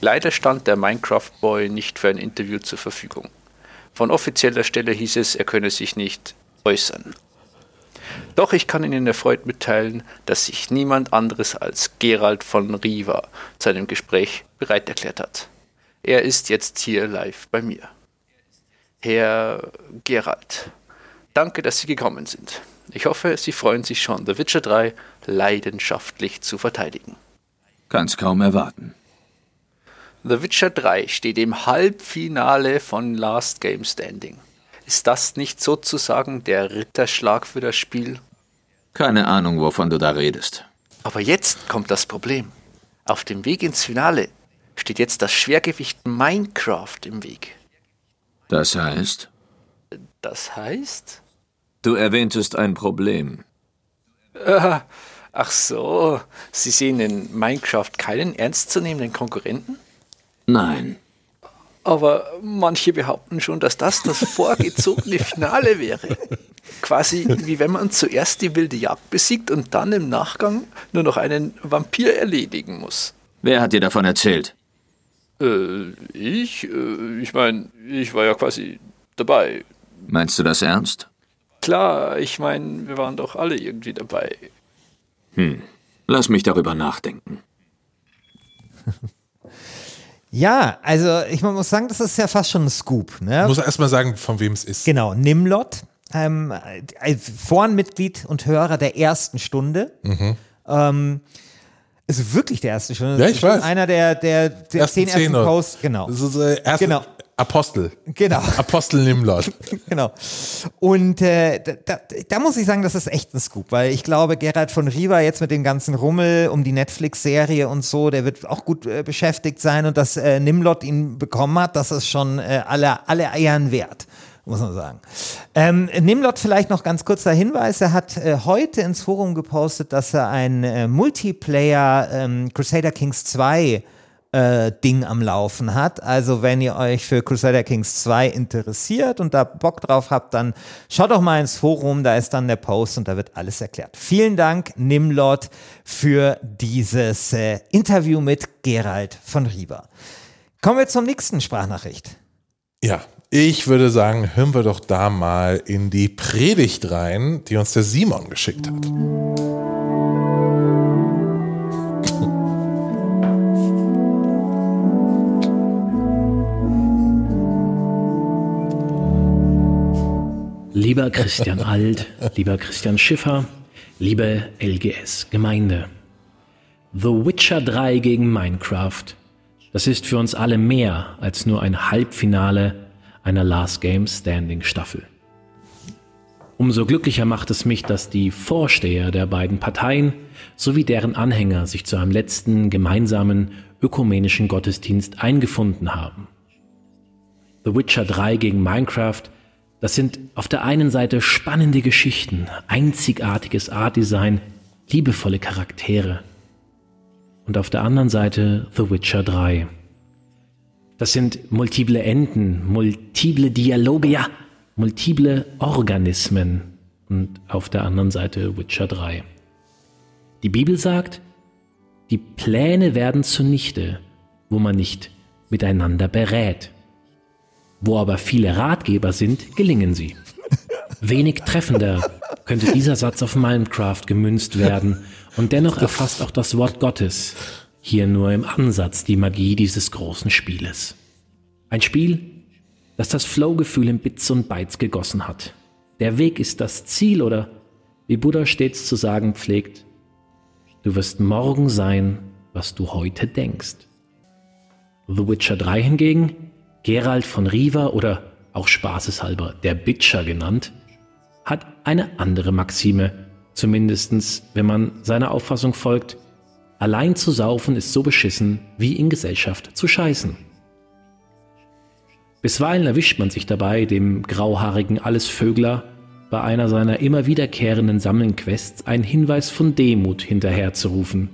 Leider stand der Minecraft Boy nicht für ein Interview zur Verfügung. Von offizieller Stelle hieß es, er könne sich nicht äußern. Doch ich kann Ihnen erfreut mitteilen, dass sich niemand anderes als Gerald von Riva zu einem Gespräch bereit erklärt hat. Er ist jetzt hier live bei mir. Herr Gerald, danke, dass Sie gekommen sind. Ich hoffe, Sie freuen sich schon, The Witcher 3 leidenschaftlich zu verteidigen. Kann's kaum erwarten. The Witcher 3 steht im Halbfinale von Last Game Standing. Ist das nicht sozusagen der Ritterschlag für das Spiel? Keine Ahnung, wovon du da redest. Aber jetzt kommt das Problem. Auf dem Weg ins Finale steht jetzt das Schwergewicht Minecraft im Weg. Das heißt, Das heißt? du erwähntest ein Problem. Äh, ach so, Sie sehen in Minecraft keinen ernstzunehmenden Konkurrenten? Nein. Aber manche behaupten schon, dass das das vorgezogene Finale wäre. Quasi wie wenn man zuerst die wilde Jagd besiegt und dann im Nachgang nur noch einen Vampir erledigen muss. Wer hat dir davon erzählt? Äh, ich? Äh, ich meine, ich war ja quasi dabei. Meinst du das ernst? Klar, ich meine, wir waren doch alle irgendwie dabei. Lass mich darüber nachdenken. Ja, also ich muss sagen, das ist ja fast schon ein Scoop. Ne? Ich muss erst mal sagen, von wem es ist. Genau, Nimlot, ähm, ein Forenmitglied und Hörer der ersten Stunde. Ähm, ist wirklich der erste. Mhm. Ja, ich schon weiß. Einer der, der, der Ersten zehn ersten. Posts. Genau, Das ist äh, erste Genau. Apostel. genau. Apostel Nimlot. genau. Und äh, da, da, muss ich sagen, das ist echt ein Scoop, weil ich glaube, Gerhard von Riva jetzt mit dem ganzen Rummel um die Netflix-Serie und so, der wird auch gut äh, beschäftigt sein und dass äh, Nimlot ihn bekommen hat, das ist schon äh, alle, alle Eiern wert. Muss man sagen. Ähm, Nimlot vielleicht noch ganz kurzer Hinweis. Er hat äh, heute ins Forum gepostet, dass er ein äh, Multiplayer ähm, Crusader Kings 2 äh, Ding am Laufen hat. Also wenn ihr euch für Crusader Kings 2 interessiert und da Bock drauf habt, dann schaut doch mal ins Forum, da ist dann der Post und da wird alles erklärt. Vielen Dank, Nimlot, für dieses äh, Interview mit Gerald von Riva. Kommen wir zur nächsten Sprachnachricht. Ja, ich würde sagen, hören wir doch da mal in die Predigt rein, die uns der Simon geschickt hat. Lieber Christian Alt, lieber Christian Schiffer, liebe LGS Gemeinde. The Witcher 3 gegen Minecraft, das ist für uns alle mehr als nur ein Halbfinale einer Last Game Standing Staffel. Umso glücklicher macht es mich, dass die Vorsteher der beiden Parteien sowie deren Anhänger sich zu einem letzten gemeinsamen ökumenischen Gottesdienst eingefunden haben. The Witcher 3 gegen Minecraft, das sind auf der einen Seite spannende Geschichten, einzigartiges Artdesign, liebevolle Charaktere. Und auf der anderen Seite The Witcher 3. Das sind multiple Enden, multiple Dialoge, ja, multiple Organismen. Und auf der anderen Seite Witcher 3. Die Bibel sagt, die Pläne werden zunichte, wo man nicht miteinander berät. Wo aber viele Ratgeber sind, gelingen sie. Wenig treffender könnte dieser Satz auf Minecraft gemünzt werden und dennoch erfasst auch das Wort Gottes hier nur im Ansatz die Magie dieses großen Spieles. Ein Spiel, das das Flow-Gefühl in Bits und Bytes gegossen hat. Der Weg ist das Ziel oder, wie Buddha stets zu sagen pflegt, du wirst morgen sein, was du heute denkst. The Witcher 3 hingegen, Gerald von Riva oder auch spaßeshalber der Bitcher genannt, hat eine andere Maxime, zumindestens wenn man seiner Auffassung folgt, allein zu saufen ist so beschissen, wie in Gesellschaft zu scheißen. Bisweilen erwischt man sich dabei, dem grauhaarigen Allesvögler bei einer seiner immer wiederkehrenden Sammelnquests einen Hinweis von Demut hinterherzurufen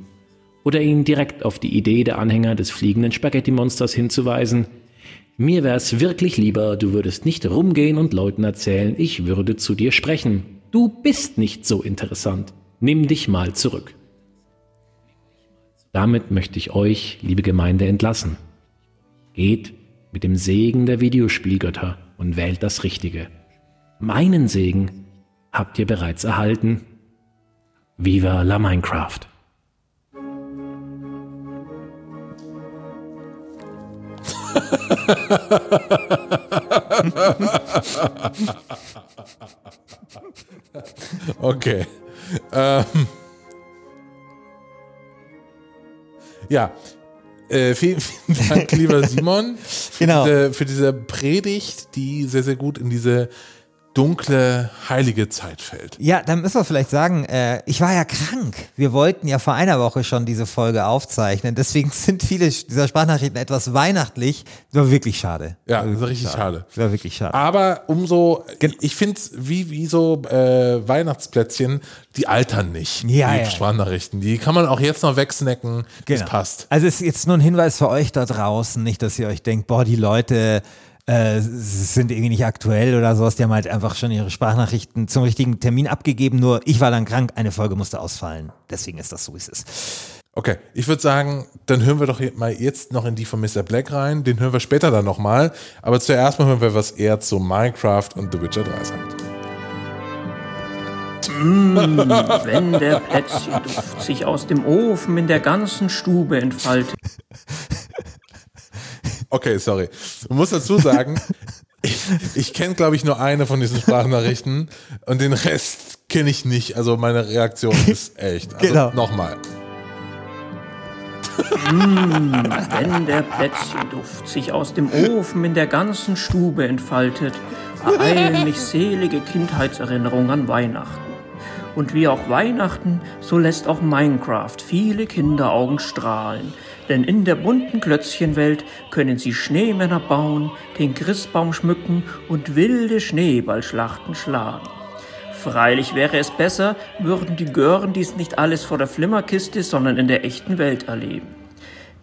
oder ihn direkt auf die Idee der Anhänger des fliegenden Spaghetti-Monsters hinzuweisen. Mir wär's wirklich lieber, du würdest nicht rumgehen und Leuten erzählen, ich würde zu dir sprechen. Du bist nicht so interessant. Nimm dich mal zurück. Damit möchte ich euch, liebe Gemeinde, entlassen. Geht mit dem Segen der Videospielgötter und wählt das Richtige. Meinen Segen habt ihr bereits erhalten. Viva la Minecraft! Okay. Ähm. Ja. Äh, vielen, vielen Dank, lieber Simon, für, Genau. diese, für diese Predigt, die sehr, sehr gut in diese dunkle, heilige Zeit fällt. Ja, dann müssen wir vielleicht sagen, äh, ich war ja krank. Wir wollten ja vor einer Woche schon diese Folge aufzeichnen. Deswegen sind viele dieser Sprachnachrichten etwas weihnachtlich. Das war wirklich schade. Ja, das ist richtig schade. Das war wirklich schade. Aber umso, ich finde es wie, wie so äh, Weihnachtsplätzchen, die altern nicht, Ja, die ja. Sprachnachrichten. Die kann man auch jetzt noch wegsnacken, das passt. Also es ist jetzt nur ein Hinweis für euch da draußen, nicht, dass ihr euch denkt, boah, die Leute äh, sind irgendwie nicht aktuell oder sowas. Die haben halt einfach schon ihre Sprachnachrichten zum richtigen Termin abgegeben. Nur ich war dann krank, eine Folge musste ausfallen. Deswegen ist das so, wie es ist. Okay, ich würde sagen, dann hören wir doch mal jetzt noch in die von Mr. Black rein. Den hören wir später dann nochmal. Aber zuerst mal hören wir, was er zu Minecraft und The Witcher 3 sagt. Wenn der Plätzchenduft sich aus dem Ofen in der ganzen Stube entfaltet. Okay, sorry. Ich muss dazu sagen, ich, ich kenne, glaube ich, nur eine von diesen Sprachnachrichten und den Rest kenne ich nicht. Also meine Reaktion ist echt. Also Genau. nochmal. Wenn der Plätzchenduft sich aus dem Ofen in der ganzen Stube entfaltet, ereilen mich selige Kindheitserinnerungen an Weihnachten. Und wie auch Weihnachten, so lässt auch Minecraft viele Kinderaugen strahlen. Denn in der bunten Klötzchenwelt können sie Schneemänner bauen, den Christbaum schmücken und wilde Schneeballschlachten schlagen. Freilich wäre es besser, würden die Gören dies nicht alles vor der Flimmerkiste, sondern in der echten Welt erleben.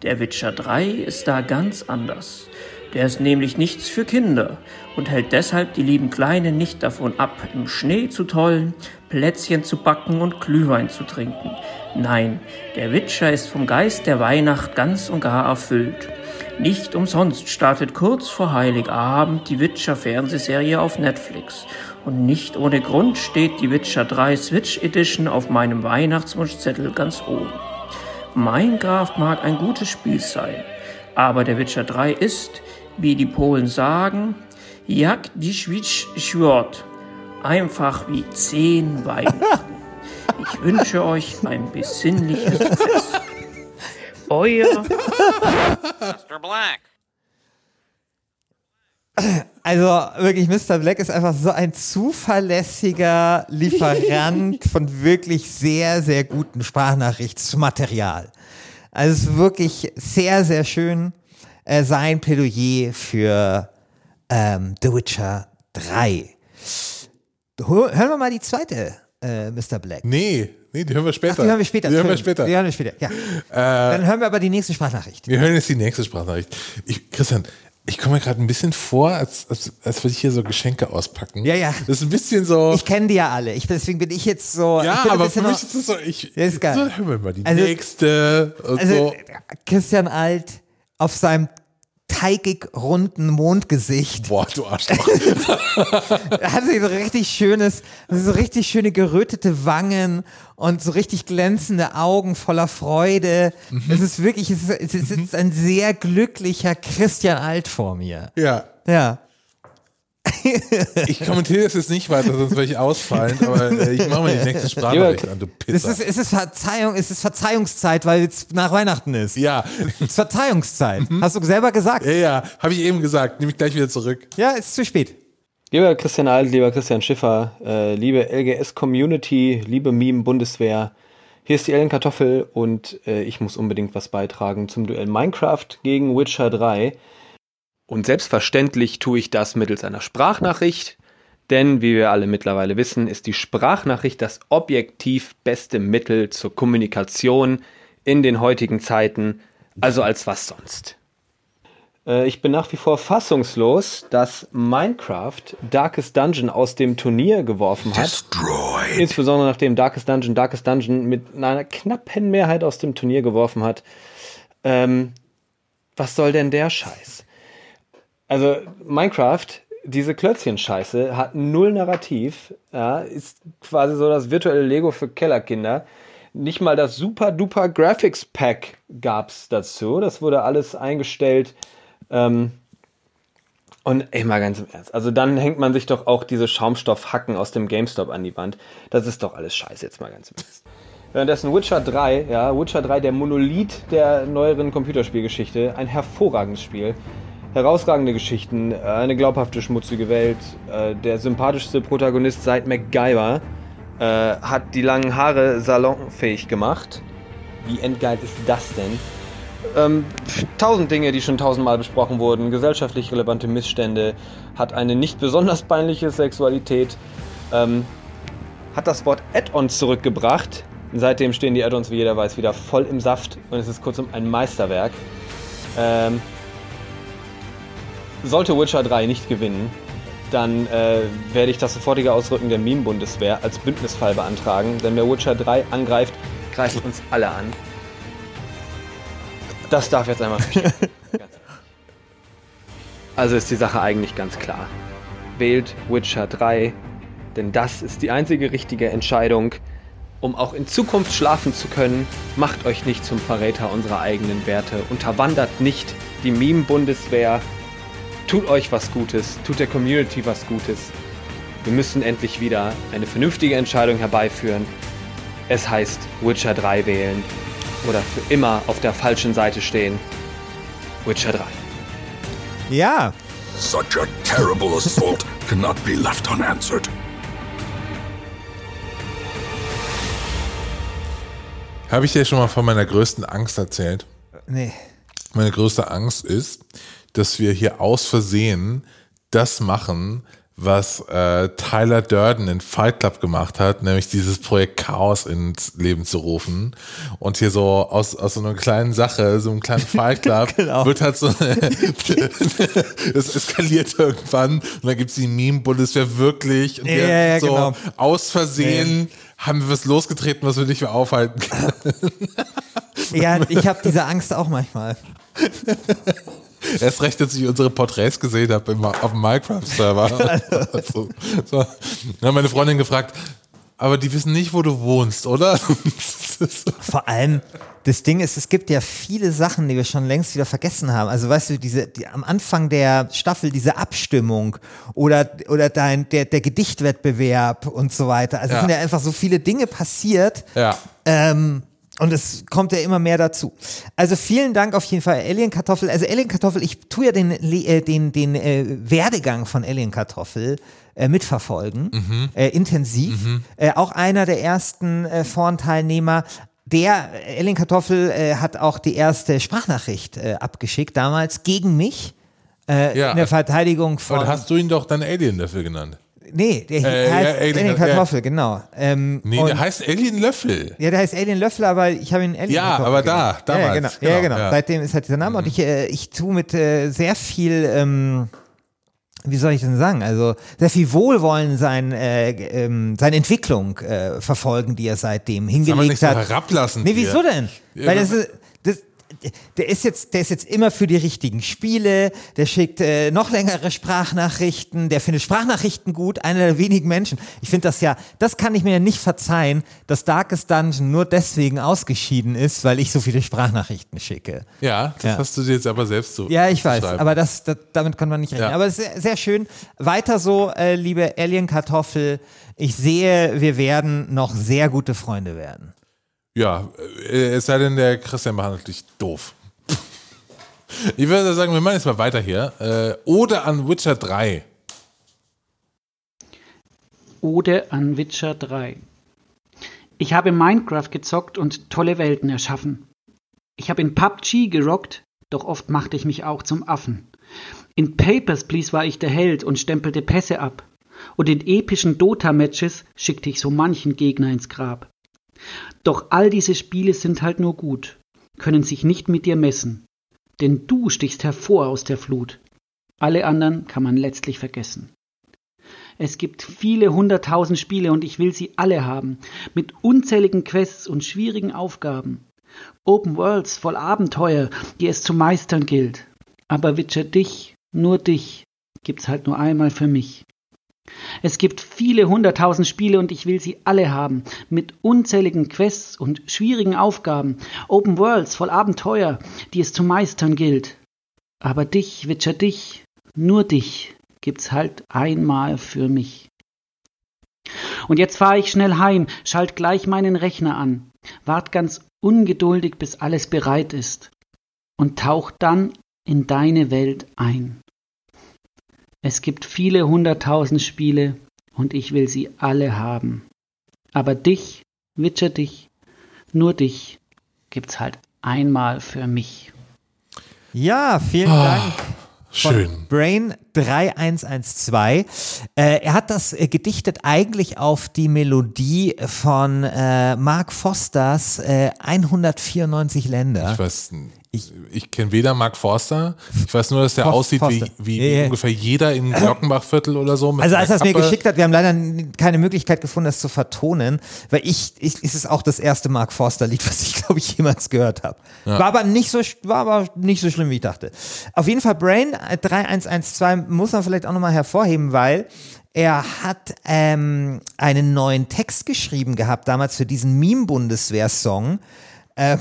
Der Witcher 3 ist da ganz anders. Der ist nämlich nichts für Kinder und hält deshalb die lieben Kleinen nicht davon ab, im Schnee zu tollen, Plätzchen zu backen und Glühwein zu trinken. Nein, der Witcher ist vom Geist der Weihnacht ganz und gar erfüllt. Nicht umsonst startet kurz vor Heiligabend die Witcher-Fernsehserie auf Netflix. Und nicht ohne Grund steht die Witcher 3 Switch Edition auf meinem Weihnachtswunschzettel ganz oben. Minecraft mag ein gutes Spiel sein, aber der Witcher 3 ist, wie die Polen sagen, jak die Switch schwört. Einfach wie zehn Weihnachten. Ich wünsche euch ein besinnliches Fest. Euer Mr. Black. Also wirklich, Mr. Black ist einfach so ein zuverlässiger Lieferant von wirklich sehr, sehr gutem Sprachnachrichtsmaterial. Also es ist wirklich sehr, sehr schön äh, sein Plädoyer für ähm, The Witcher 3. Hören wir mal die zweite, äh, Mr. Black. Nee, nee, die hören wir später. Ach, die hören wir später. Die hören wir später. Die hören wir später, ja. Dann hören wir aber die nächste Sprachnachricht. Wir hören jetzt die nächste Sprachnachricht. Ich, Christian, ich komme mir gerade ein bisschen vor, als, als, als würde ich hier so Geschenke auspacken. Ja, ja. Das ist ein bisschen so. Ich kenne die ja alle. Ich, deswegen bin ich jetzt so. ja, aber für mich noch- ist es so, ich, Ja, ist geil. so, hören wir mal die Also- nächste Also so. Christian Alt auf seinem teigig runden Mondgesicht Boah, du Arschloch. hat so richtig schönes, so richtig schöne gerötete Wangen und so richtig glänzende Augen voller Freude. Mhm. Es ist wirklich, es ist, es ist jetzt ein sehr glücklicher Christian Alt vor mir. ja. Ja. Ich kommentiere das jetzt nicht weiter, sonst werde ich ausfallen, aber äh, ich mache mal die nächste Sprachnachricht an, du Es Pisser. ist, es ist Verzeihung, es ist Verzeihungszeit, weil jetzt nach Weihnachten ist. ja, Es ist Verzeihungszeit. Hast du selber gesagt? ja, ja, habe ich eben gesagt, nehme ich gleich wieder zurück. Ja, ist zu spät. Lieber Christian Alt, lieber Christian Schiffer, äh, liebe LGS-Community, liebe Meme-Bundeswehr, hier ist die Ellen Kartoffel und äh, ich muss unbedingt was beitragen zum Duell Minecraft gegen Witcher 3. Und selbstverständlich tue ich das mittels einer Sprachnachricht, denn wie wir alle mittlerweile wissen, ist die Sprachnachricht das objektiv beste Mittel zur Kommunikation in den heutigen Zeiten, also als was sonst. Äh, Ich bin nach wie vor fassungslos, dass Minecraft Darkest Dungeon aus dem Turnier geworfen hat. Insbesondere nachdem Darkest Dungeon Darkest Dungeon mit einer knappen Mehrheit aus dem Turnier geworfen hat. Ähm, was soll denn der Scheiß? Also Minecraft, diese Klötzchen-Scheiße, hat null Narrativ, ja, ist quasi so das virtuelle Lego für Kellerkinder. Nicht mal das super duper Graphics Pack gab's dazu. Das wurde alles eingestellt. Ähm, und ey, mal ganz im Ernst. Also dann hängt man sich doch auch diese Schaumstoffhacken aus dem GameStop an die Wand. Das ist doch alles scheiße, jetzt mal ganz im Ernst. Währenddessen Witcher 3, ja, Witcher 3, der Monolith der neueren Computerspielgeschichte, ein hervorragendes Spiel. Herausragende Geschichten, äh, eine glaubhafte, schmutzige Welt. Äh, Der sympathischste Protagonist seit MacGyver äh, hat die langen Haare salonfähig gemacht. Wie endgeil ist das denn? Ähm, tausend Dinge, die schon tausendmal besprochen wurden, gesellschaftlich relevante Missstände, hat eine nicht besonders peinliche Sexualität, ähm, hat das Wort Add-ons zurückgebracht. Seitdem stehen die Add-ons, wie jeder weiß, wieder voll im Saft und es ist kurzum ein Meisterwerk. Ähm, sollte Witcher 3 nicht gewinnen, dann äh, werde ich das sofortige Ausrücken der Meme-Bundeswehr als Bündnisfall beantragen, denn wer Witcher 3 angreift, greift uns alle an. Das darf jetzt einmal. Also ist die Sache eigentlich ganz klar. Wählt Witcher 3, denn das ist die einzige richtige Entscheidung, um auch in Zukunft schlafen zu können. Macht euch nicht zum Verräter unserer eigenen Werte, unterwandert nicht die Meme-Bundeswehr, tut euch was Gutes, tut der Community was Gutes. Wir müssen endlich wieder eine vernünftige Entscheidung herbeiführen. Es heißt Witcher 3 wählen oder für immer auf der falschen Seite stehen. Witcher 3. Ja, Such a terrible assault cannot be left unanswered. Habe ich dir schon mal von meiner größten Angst erzählt? nee. Meine größte Angst ist, dass wir hier aus Versehen das machen, was äh, Tyler Durden in Fight Club gemacht hat, nämlich dieses Projekt Chaos ins Leben zu rufen. Und hier so aus, aus so einer kleinen Sache, so einem kleinen Fight Club, Genau. wird halt so, es eskaliert irgendwann und dann gibt's die Meme-Bundeswehr wirklich und wir Ja, ja, so genau. aus Versehen haben wir was losgetreten, was wir nicht mehr aufhalten können. Ja, ich habe diese Angst auch manchmal. Erst recht, als ich unsere Porträts gesehen habe im- auf dem Minecraft-Server. so, so. Dann hat meine Freundin gefragt, aber die wissen nicht, wo du wohnst, oder? Vor allem, das Ding ist, es gibt ja viele Sachen, die wir schon längst wieder vergessen haben. Also weißt du, diese, die, am Anfang der Staffel diese Abstimmung oder, oder dein, der, der Gedichtwettbewerb und so weiter. Also es Ja. sind ja einfach so viele Dinge passiert. ja. Ähm, und es kommt ja immer mehr dazu. Also vielen Dank auf jeden Fall, Alien Kartoffel. Also Alien Kartoffel, ich tue ja den, äh, den, den äh, Werdegang von Alien Kartoffel äh, mitverfolgen, äh, intensiv. Äh, auch einer der ersten äh, Forenteilnehmer. Der äh, Alien Kartoffel äh, hat auch die erste Sprachnachricht äh, abgeschickt, damals gegen mich. Äh, Ja. in der Verteidigung von. Und hast du ihn doch dann Alien dafür genannt? Nee, der Äh, heißt ja, Alien- Alien, Kartoffel, genau. Ähm, Nee, der heißt Alien Löffel. ja, der heißt Alien Löffel, aber ich habe ihn Alien Ja, Kartoffel aber da, genannt. ja, ja, damals, genau. genau, ja, genau. ja. Seitdem ist halt dieser Name und ich, äh, ich tue mit äh, sehr viel, ähm, wie soll ich denn sagen, also sehr viel Wohlwollen sein, äh, ähm, seine Entwicklung äh, verfolgen, die er seitdem Kann man hingelegt nicht so hat. herablassen. Nee, wieso denn? Ja, Weil das ist, das, der ist jetzt, der ist jetzt immer für die richtigen Spiele, der schickt äh, noch längere Sprachnachrichten, der findet Sprachnachrichten gut, einer der wenigen Menschen. Ich finde das ja, das kann ich mir ja nicht verzeihen, dass Darkest Dungeon nur deswegen ausgeschieden ist, weil ich so viele Sprachnachrichten schicke. Ja, das Ja. hast du dir jetzt aber selbst so. Ja, ich weiß, aber das, das, damit kann man nicht rechnen. Ja. Aber es ist sehr, sehr schön. Weiter so, äh, liebe Alien-Kartoffel. Ich sehe, wir werden noch sehr gute Freunde werden. Ja, äh, es sei denn, der Christian behandelt dich doof. Ich würde sagen, wir machen jetzt mal weiter hier. Äh, Ode an Witcher 3. Ode an Witcher 3. Ich habe Minecraft gezockt und tolle Welten erschaffen. Ich habe in PUBG gerockt, doch oft machte ich mich auch zum Affen. In Papers, Please war ich der Held und stempelte Pässe ab. Und in epischen Dota-Matches schickte ich so manchen Gegner ins Grab. Doch all diese Spiele sind halt nur gut, können sich nicht mit dir messen. Denn du stichst hervor aus der Flut. Alle anderen kann man letztlich vergessen. Es gibt viele hunderttausend Spiele und ich will sie alle haben, mit unzähligen Quests und schwierigen Aufgaben. Open Worlds voll Abenteuer, die es zu meistern gilt. Aber Witcher dich, nur dich, gibt's halt nur einmal für mich. Es gibt viele hunderttausend Spiele und ich will sie alle haben, mit unzähligen Quests und schwierigen Aufgaben, Open Worlds voll Abenteuer, die es zu meistern gilt. Aber dich, Witcher dich, nur dich, gibt's halt einmal für mich. Und jetzt fahre ich schnell heim, schalt gleich meinen Rechner an, wart ganz ungeduldig, bis alles bereit ist und tauch dann in deine Welt ein. Es gibt viele hunderttausend Spiele und ich will sie alle haben. Aber dich, Witcher dich, nur dich gibt's halt einmal für mich. Ja, vielen Ah, Dank. schön. Brain 3112. Äh, er hat das äh, gedichtet eigentlich auf die Melodie von äh, Mark Fosters äh, 194 Länder. Ich weiß, ich, ich kenne weder Mark Forster, ich weiß nur, dass der Forst- aussieht wie, Forster. wie Ja, ja. ungefähr jeder in Glockenbachviertel oder so. Also als er es mir geschickt hat, wir haben leider keine Möglichkeit gefunden, das zu vertonen, weil ich, ich es ist auch das erste Mark Forster Lied, was ich glaube ich jemals gehört habe. Ja. War aber nicht so war aber nicht so schlimm, wie ich dachte. Auf jeden Fall Brain äh, 3112 muss man vielleicht auch nochmal hervorheben, weil er hat ähm, einen neuen Text geschrieben gehabt, damals für diesen Meme-Bundeswehr-Song. Ähm,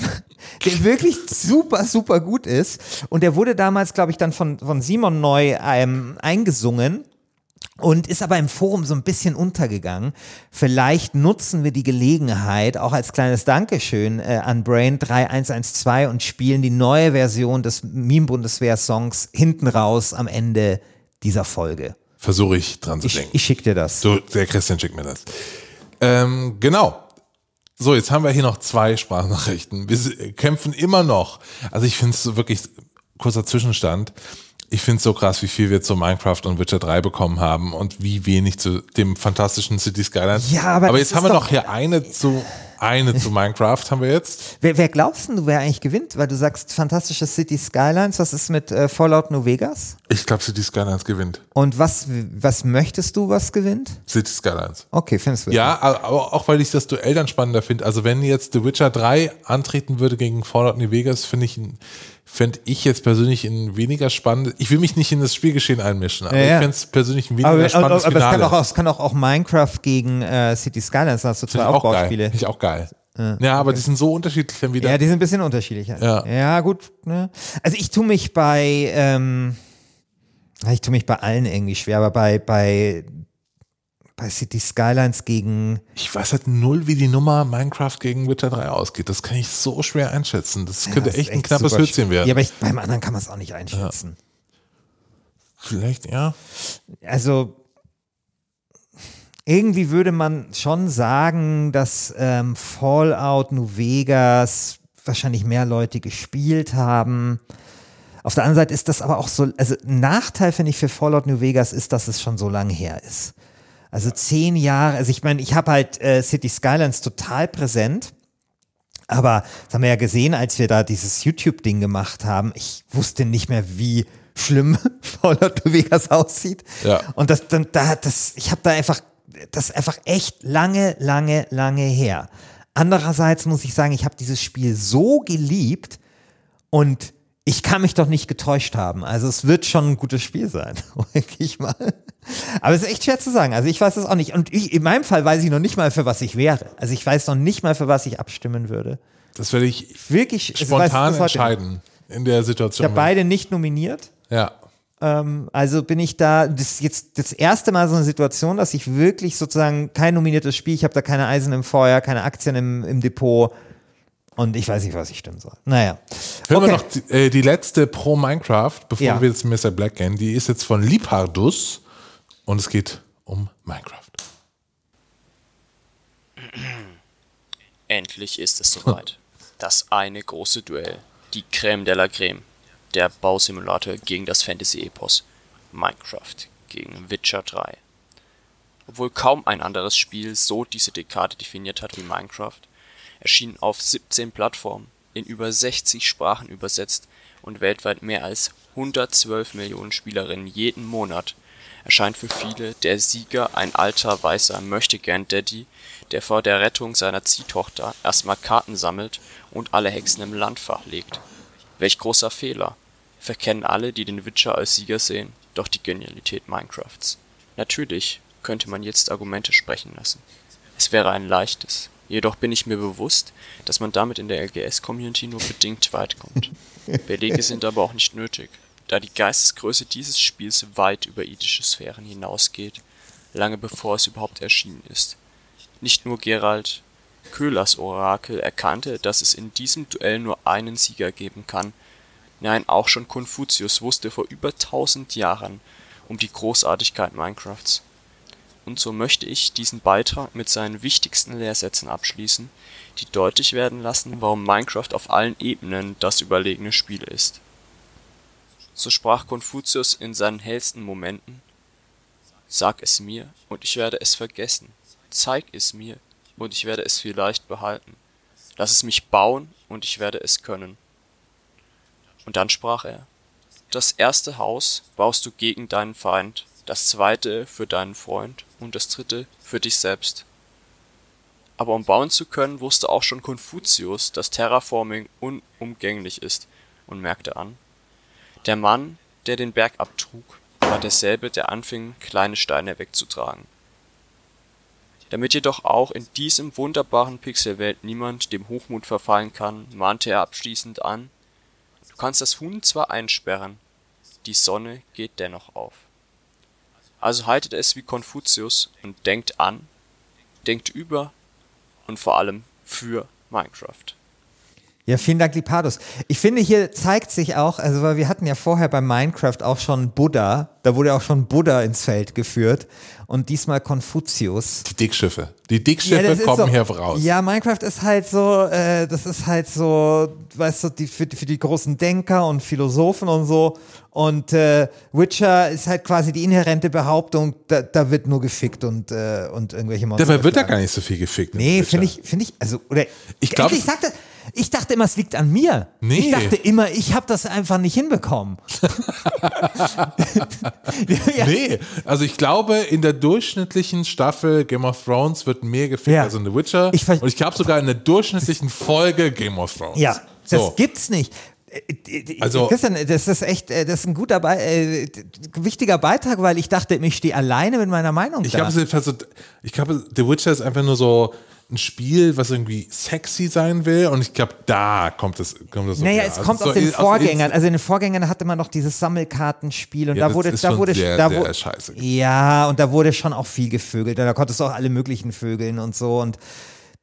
der wirklich super, super gut ist. Und der wurde damals, glaube ich, dann von, von Simon neu ähm, eingesungen und ist aber im Forum so ein bisschen untergegangen. Vielleicht nutzen wir die Gelegenheit auch als kleines Dankeschön äh, an Brain 3112 und spielen die neue Version des Meme-Bundeswehr-Songs hinten raus am Ende dieser Folge. Versuche ich dran zu Ich, denken. ich schicke dir das. So, der Christian schickt mir das. Ähm, genau. So, jetzt haben wir hier noch zwei Sprachnachrichten. Wir kämpfen immer noch. Also ich finde es wirklich, kurzer Zwischenstand, ich finde es so krass, wie viel wir zu Minecraft und Witcher 3 bekommen haben und wie wenig zu dem fantastischen City Skylines. Ja, aber aber jetzt haben wir doch- noch hier eine zu, eine zu Minecraft haben wir jetzt. Wer, wer glaubst denn du, wer eigentlich gewinnt? Weil du sagst, fantastische City Skylines, was ist mit äh, Fallout New Vegas? Ich glaube, City Skylines gewinnt. Und was, was möchtest du, was gewinnt? City Skylines. Okay, findest du. Ja, aber auch weil ich das Duell dann spannender finde. Also wenn jetzt The Witcher 3 antreten würde gegen Fallout New Vegas, finde ich, fände ich jetzt persönlich ein weniger spannendes. Ich will mich nicht in das Spielgeschehen einmischen, aber Ja, ja. ich fände es persönlich ein weniger Aber, aber, spannendes aber es, kann Finale. auch, es kann auch, auch Minecraft gegen äh, City Skylines, da hast du zwei. Aufbauspiele. Finde ich auch geil. Ja, Ja, aber okay. die sind so unterschiedlich dann wieder. Ja, die sind ein bisschen unterschiedlicher. Ja. ja gut. Ne? Also ich tue mich bei, ähm, ich tue mich bei allen irgendwie schwer, aber bei, bei, bei City Skylines gegen. Ich weiß halt null, wie die Nummer Minecraft gegen Witcher 3 ausgeht. Das kann ich so schwer einschätzen. Das könnte Ja, ist echt ein knappes Hützchen werden. Ja, aber ich, beim anderen kann man es auch nicht einschätzen. Vielleicht, ja. Also irgendwie würde man schon sagen, dass ähm, Fallout New Vegas wahrscheinlich mehr Leute gespielt haben. Auf der anderen Seite ist das aber auch so, also ein Nachteil finde ich für Fallout New Vegas ist, dass es schon so lange her ist. Also zehn Jahre, also ich meine, ich habe halt äh, City Skylines total präsent. Aber das haben wir ja gesehen, als wir da dieses YouTube-Ding gemacht haben. Ich wusste nicht mehr, wie schlimm Fallout New Vegas aussieht. Ja. Und das, dann, da hat das, ich habe da einfach, das einfach echt lange, lange, lange her. Andererseits muss ich sagen, ich habe dieses Spiel so geliebt und ich kann mich doch nicht getäuscht haben. Also es wird schon ein gutes Spiel sein, denke ich mal. Aber es ist echt schwer zu sagen. Also ich weiß es auch nicht. Und ich, in meinem Fall weiß ich noch nicht mal, für was ich wäre. Also ich weiß noch nicht mal, für was ich abstimmen würde. Das werde ich Wirklich spontan weiß ich heute entscheiden in der Ich Situation. habe beide nicht nominiert. Ja. Ähm, also bin ich da, das ist jetzt das erste Mal so eine Situation, dass ich wirklich sozusagen kein nominiertes Spiel, ich habe da keine Eisen im Feuer, keine Aktien im, im Depot und ich weiß nicht, was ich stimmen soll. Naja. Hören wir Okay. noch die, äh, die letzte pro Minecraft, bevor Ja. wir jetzt Mr. Black gehen. Die ist jetzt von Liebhardus und es geht um Minecraft. Endlich ist es soweit. Das eine große Duell. Die Crème de la Crème. Der Bausimulator gegen das Fantasy-Epos. Minecraft gegen Witcher 3. Obwohl kaum ein anderes Spiel so diese Dekade definiert hat wie Minecraft, erschien auf 17 Plattformen, in über 60 Sprachen übersetzt und weltweit mehr als 112 Millionen Spielerinnen jeden Monat, erscheint für viele der Sieger ein alter weißer Möchtegern-Daddy, der vor der Rettung seiner Ziehtochter erstmal Karten sammelt und alle Hexen im Landfach legt. Welch großer Fehler. Verkennen alle, die den Witcher als Sieger sehen, doch die Genialität Minecrafts. Natürlich könnte man jetzt Argumente sprechen lassen. Es wäre ein leichtes, jedoch bin ich mir bewusst, dass man damit in der LGS-Community nur bedingt weit kommt. Belege sind aber auch nicht nötig, da die Geistesgröße dieses Spiels weit über idische Sphären hinausgeht, lange bevor es überhaupt erschienen ist. Nicht nur Gerald Köhlers Orakel erkannte, dass es in diesem Duell nur einen Sieger geben kann, nein, auch schon Konfuzius wusste vor über tausend Jahren um die Großartigkeit Minecrafts. Und so möchte ich diesen Beitrag mit seinen wichtigsten Lehrsätzen abschließen, die deutlich werden lassen, warum Minecraft auf allen Ebenen das überlegene Spiel ist. So sprach Konfuzius in seinen hellsten Momenten Sag es mir, und ich werde es vergessen. Zeig es mir, und ich werde es vielleicht behalten. Lass es mich bauen, und ich werde es können. Und dann sprach er Das erste Haus baust du gegen deinen Feind, das zweite für deinen Freund und das dritte für dich selbst. Aber um bauen zu können, wusste auch schon Konfuzius, dass Terraforming unumgänglich ist und merkte an, der Mann, der den Berg abtrug, war derselbe, der anfing, kleine Steine wegzutragen. Damit jedoch auch in diesem wunderbaren Pixelwelt niemand dem Hochmut verfallen kann, mahnte er abschließend an, du kannst das Huhn zwar einsperren, die Sonne geht dennoch auf. Also haltet es wie Konfuzius und denkt an, denkt über und vor allem für Minecraft. Ja, vielen Dank, Lipadus. Ich finde, hier zeigt sich auch, also weil wir hatten ja vorher bei Minecraft auch schon Buddha, da wurde auch schon Buddha ins Feld geführt und diesmal Konfuzius. Die Dickschiffe. Die Dickschiffe ist kommen so- hier raus. Ja, Minecraft ist halt so, äh, das ist halt so, weißt du, die, für, für die großen Denker und Philosophen und so. Und äh, Witcher ist halt quasi die inhärente Behauptung, da, da wird nur gefickt und, äh, und irgendwelche Monster. Dabei wird da gar nicht so viel gefickt. im Nee, finde ich, finde ich, also, oder Ich glaub- ich sagte, ich dachte immer, es liegt an mir. Nee. Ich dachte immer, ich habe das einfach nicht hinbekommen. ja. Nee, also ich glaube, in der durchschnittlichen Staffel Game of Thrones wird mehr gefickt Ja. als in The Witcher. Ich und ich glaube sogar in der durchschnittlichen Folge Game of Thrones. Ja, das so. gibt's nicht. Äh, Also- Christian, das ist echt, äh, das ist ein guter, Be äh, wichtiger Beitrag, weil ich dachte, ich stehe alleine mit meiner Meinung Ich da. glaube, also, ich glaube, The Witcher ist einfach nur so ein Spiel, was irgendwie sexy sein will. Und ich glaube, da kommt es kommt das so Naja, es Also kommt so aus den in- Vorgängern. Also in den Vorgängern hatte man noch dieses Sammelkartenspiel und Ja, da wurde, da schon wurde, sehr, da wurde, scheiße. ja, und da wurde schon auch viel gevögelt. Da konntest du auch alle möglichen Vögeln und so. Und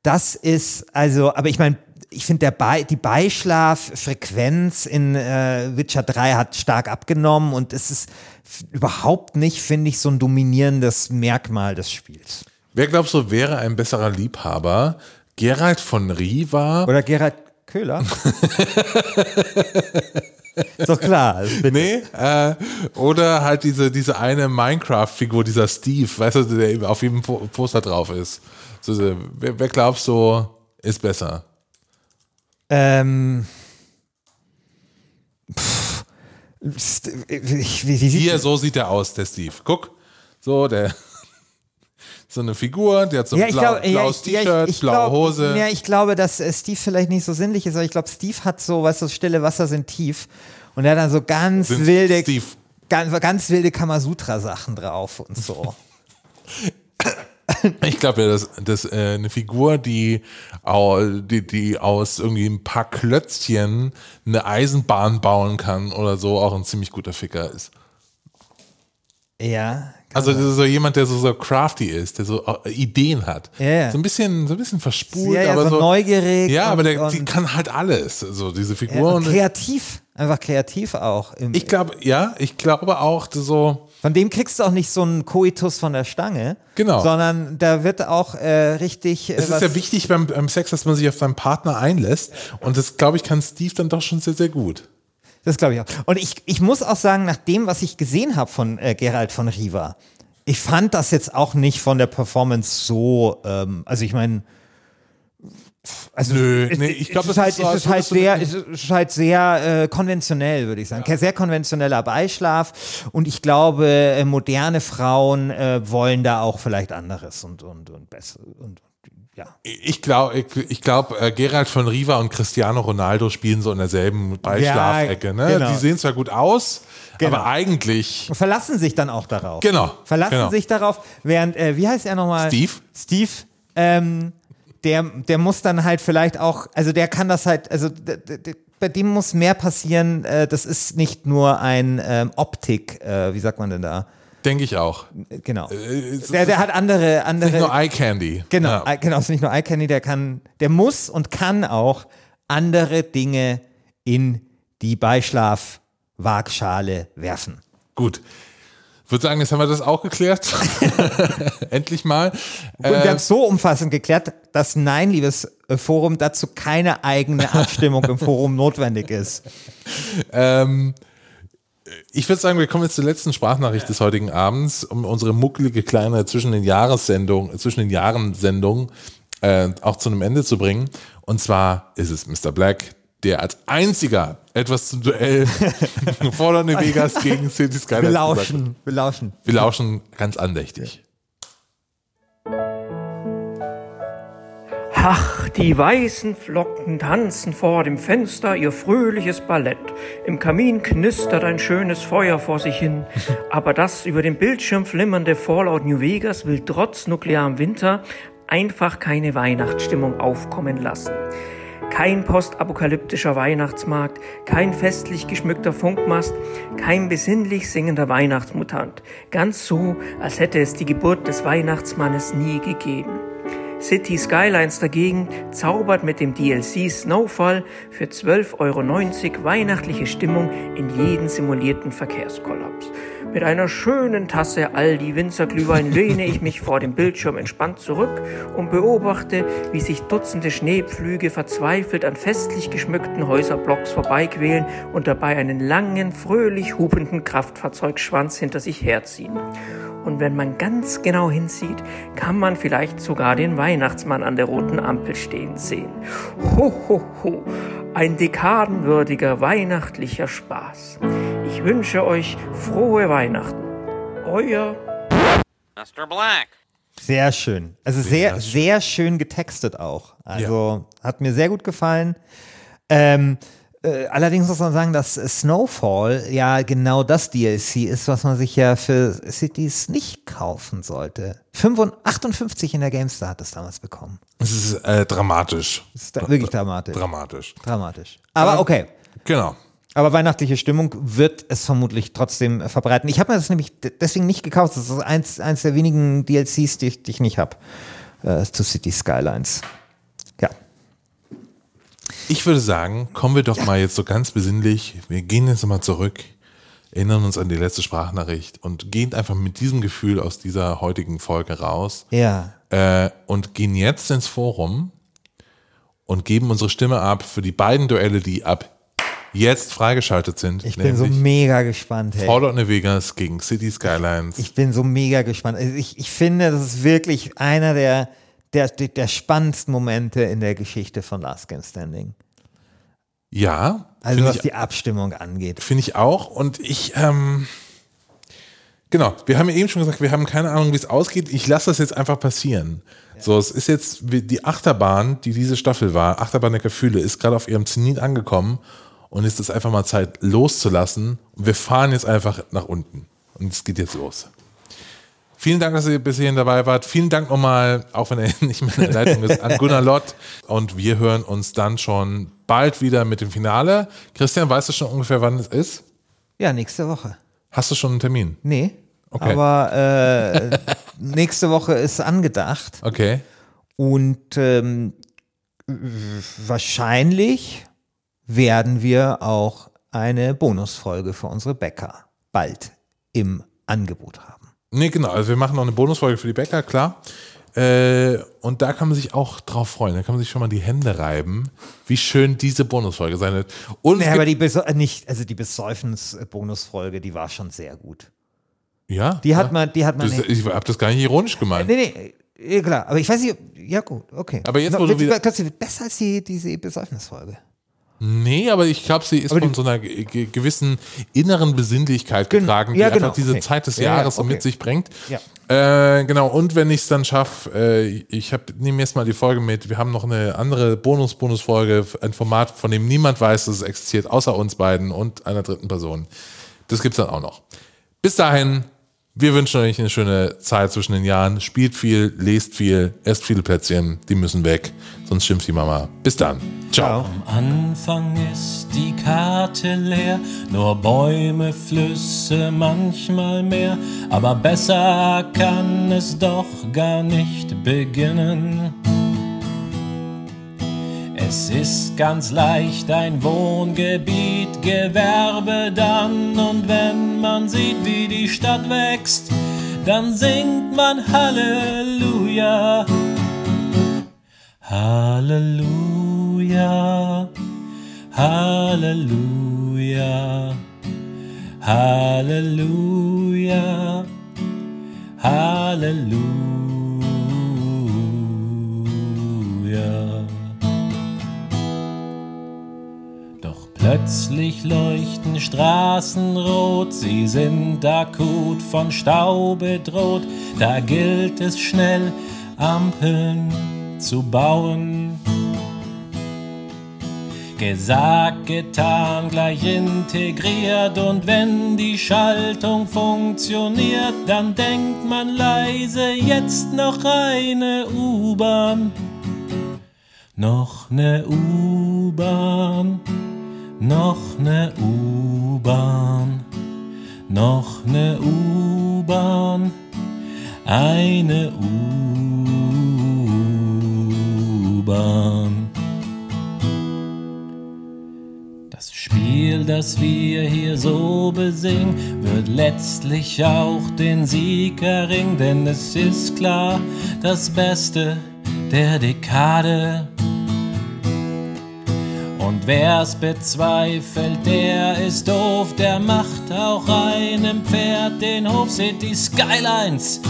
das ist, also, aber ich meine, ich finde, der Bei, die Beischlaffrequenz in äh, Witcher 3 hat stark abgenommen und es ist überhaupt nicht, finde ich, so ein dominierendes Merkmal des Spiels. Wer glaubst du, wäre ein besserer Liebhaber? Gerald von Riva? Oder Gerald Köhler? ist doch klar. Also bitte. Nee, äh, oder halt diese, diese eine Minecraft-Figur, dieser Steve, weißt du, der auf jedem Po- Poster drauf ist. So, so, wer, wer glaubst du, ist besser? Ähm. Pff, st- wie, wie, Hier, so sieht er aus, der Steve. Guck, so, der. So eine Figur, der hat so ein ja, blau, glaube, ja, blaues ja, T-Shirt, ich blaue glaub, Hose. Ja, ich glaube, dass äh, Steve vielleicht nicht so sinnlich ist, aber ich glaube, Steve hat so, weißt du, stille Wasser sind tief. Und er hat dann so ganz Sind wilde, Steve. ganz, ganz wilde Kamasutra-Sachen drauf und so. Ich glaube ja, dass, dass äh, eine Figur, die, die, die aus irgendwie ein paar Klötzchen eine Eisenbahn bauen kann oder so, auch ein ziemlich guter Ficker ist. ja. Also das ist so jemand, der so, so crafty ist, der so äh, Ideen hat. Ja, ja. So ein bisschen, so ein bisschen verspult, Ja, ja, aber so so neugierig Ja, aber der, die kann halt alles, so diese ja Figur. und und kreativ. Einfach kreativ auch. Ich glaube, ja, ich glaube auch so. Von dem kriegst du auch nicht so einen Koitus von der Stange. Genau. Sondern da wird auch äh, richtig. Äh, Es ist ja wichtig beim, beim Sex, dass man sich auf seinen Partner einlässt. Und das, glaube ich, kann Steve dann doch schon sehr, sehr gut. Das glaube ich auch. Und ich, ich muss auch sagen, nach dem, was ich gesehen habe von äh, Gerald von Riva, ich fand das jetzt auch nicht von der Performance so, ähm, also ich meine, also Nö, es, nee, ich glaub, es das ist halt, es ist als halt sehr, es ist halt sehr äh, konventionell, würde ich sagen. Sehr konventioneller Beischlaf und ich glaube, äh, moderne Frauen äh, wollen da auch vielleicht anderes und, und, und besser und ja. Ich glaube, ich, ich glaub, äh, Gerald von Riva und Cristiano Ronaldo spielen so in derselben Beischlafecke. Ne? genau. Die sehen zwar gut aus, Genau. aber eigentlich. Und verlassen sich dann auch darauf. Genau, Verlassen genau. sich darauf, während, äh, wie heißt er nochmal? Steve. Steve, ähm, der, der muss dann halt vielleicht auch, also der kann das halt, also d- d- d- bei dem muss mehr passieren. Äh, das ist nicht nur ein ähm, Optik, äh, wie sagt man denn da? Denke ich auch. Genau. Äh, Der, der hat andere, andere. Nicht nur Eye Candy. Genau, Ja. äh, genau, es ist nicht nur Eye Candy, der kann, der muss und kann auch andere Dinge in die Beischlaf-Waagschale werfen. Gut. Ich würde sagen, jetzt haben wir das auch geklärt. Endlich mal. Und wir Äh, haben es so umfassend geklärt, dass nein, liebes äh, Forum, dazu keine eigene Abstimmung im Forum notwendig ist. Ähm, ich würde sagen, wir kommen jetzt zur letzten Sprachnachricht des heutigen Abends, um unsere muckelige kleine zwischen den Jahressendung, zwischen den Jahren Sendung äh, auch zu einem Ende zu bringen. Und zwar ist es Mr. Black, der als einziger etwas zum Duell fordernde Vegas gegen City Skylines Wir lauschen, wir lauschen. Wir lauschen ganz andächtig. Ach, die weißen Flocken tanzen vor dem Fenster ihr fröhliches Ballett. Im Kamin knistert ein schönes Feuer vor sich hin. Aber das über dem Bildschirm flimmernde Fallout New Vegas will trotz nuklearem Winter einfach keine Weihnachtsstimmung aufkommen lassen. Kein postapokalyptischer Weihnachtsmarkt, kein festlich geschmückter Funkmast, kein besinnlich singender Weihnachtsmutant. Ganz so, als hätte es die Geburt des Weihnachtsmannes nie gegeben. City Skylines dagegen zaubert mit dem DLC Snowfall für 12,90 Euro weihnachtliche Stimmung in jeden simulierten Verkehrskollaps. Mit einer schönen Tasse Aldi Winzerglühwein lehne ich mich vor dem Bildschirm entspannt zurück und beobachte, wie sich Dutzende Schneepflüge verzweifelt an festlich geschmückten Häuserblocks vorbeiquälen und dabei einen langen, fröhlich hupenden Kraftfahrzeugschwanz hinter sich herziehen. Und wenn man ganz genau hinsieht, kann man vielleicht sogar den Weihnachtsmann an der roten Ampel stehen sehen. Ho, ho, ho. Ein dekadenwürdiger weihnachtlicher Spaß. Ich wünsche euch frohe Weihnachten. Euer Mr. Black. Sehr schön. Also sehr, sehr schön getextet auch. Also hat mir sehr gut gefallen. Ähm, äh, allerdings muss man sagen, dass Snowfall ja genau das DLC ist, was man sich ja für Cities nicht kaufen sollte. 55, 58 in der GameStar hat es damals bekommen. Es ist äh, dramatisch. Das ist da wirklich dramatisch. Dramatisch. Dramatisch. Aber okay. Genau. Aber weihnachtliche Stimmung wird es vermutlich trotzdem äh, verbreiten. Ich habe mir das nämlich deswegen nicht gekauft. Das ist eins, eins der wenigen DLCs, die ich, die ich nicht habe. Äh, zu City Skylines. Ja. Ich würde sagen, kommen wir doch mal jetzt so ganz besinnlich. Wir gehen jetzt mal zurück, erinnern uns an die letzte Sprachnachricht und gehen einfach mit diesem Gefühl aus dieser heutigen Folge raus. Ja. Äh, und gehen jetzt ins Forum und geben unsere Stimme ab für die beiden Duelle, die ab jetzt freigeschaltet sind. Ich bin so mega gespannt. Hey. Fallout New Vegas gegen City Skylines. Ich bin so mega gespannt. Also ich, ich finde, das ist wirklich einer der, der, der, spannendsten Momente in der Geschichte von Last Game Standing. ja. Also was ich- die Abstimmung angeht. Finde ich auch. Und ich, ähm, genau, wir haben ja eben schon gesagt, wir haben keine Ahnung, wie es ausgeht. Ich lasse das jetzt einfach passieren. So, es ist jetzt die Achterbahn, die diese Staffel war, Achterbahn der Gefühle, ist gerade auf ihrem Zenit angekommen und ist es einfach mal Zeit loszulassen. Und wir fahren jetzt einfach nach unten. Und es geht jetzt los. Vielen Dank, dass ihr bis hierhin dabei wart. Vielen Dank nochmal, auch wenn er nicht mehr in der Leitung ist, an Gunnar Lott. Und wir hören uns dann schon bald wieder mit dem Finale. Christian, weißt du schon ungefähr, wann es ist? Ja, nächste Woche. Hast du schon einen Termin? Nee. Okay. Aber äh, nächste Woche ist angedacht. Okay. Und ähm, wahrscheinlich werden wir auch eine Bonusfolge für unsere Bäcker bald im Angebot haben. Nee, genau. Also wir machen noch eine Bonusfolge für die Bäcker, klar. Äh, und da kann man sich auch drauf freuen. Da kann man sich schon mal die Hände reiben, wie schön diese Bonusfolge sein wird. Und Ja, aber die Beso äh, nicht, also die Besäufnis-Bonusfolge, die war schon sehr gut. ja, Die hat ja. man, die hat man. Das, ich habe das gar nicht ironisch gemeint. nee, nee, ja, klar. Aber ich weiß nicht, ja gut, okay. Aber jetzt, wo wird, du wieder- besser als die, diese Besäufnisfolge. Nee, aber ich glaube, sie ist Aber von so einer ge- ge- gewissen inneren Besinnlichkeit Gen- getragen, die ja, einfach genau, diese okay. Zeit des Ja, ja, Jahres so okay. mit sich bringt. Ja. Äh, genau, und wenn ich es dann schaffe, äh, ich nehme jetzt mal die Folge mit, wir haben noch eine andere Bonus-Bonus-Folge, ein Format, von dem niemand weiß, dass es existiert, außer uns beiden und einer dritten Person. Das gibt's dann auch noch. Bis dahin Wir wünschen euch eine schöne Zeit zwischen den Jahren. Spielt viel, lest viel, esst viele Plätzchen. Die müssen weg, sonst schimpft die Mama. Bis dann. Ciao. Am Anfang ist die Karte leer, nur Bäume, Flüsse, manchmal mehr. Aber besser kann es doch gar nicht beginnen. Es ist ganz leicht ein Wohngebiet, Gewerbe dann und wenn man sieht, wie die Stadt wächst, dann singt man Halleluja. Halleluja. Halleluja. Halleluja. Halleluja. Plötzlich leuchten Straßen rot, sie sind akut von Stau bedroht, da gilt es schnell, Ampeln zu bauen. Gesagt, getan, gleich integriert und wenn die Schaltung funktioniert, dann denkt man leise, jetzt noch eine U-Bahn. Noch ne U-Bahn, noch ne U-Bahn, noch ne U-Bahn, eine U-Bahn. Das Spiel, das wir hier so besingen, wird letztlich auch den Sieg erringen, denn es ist klar, das Beste der Dekade. Wer's bezweifelt, der ist doof, der macht auch einem Pferd den Hof. Die Skylines,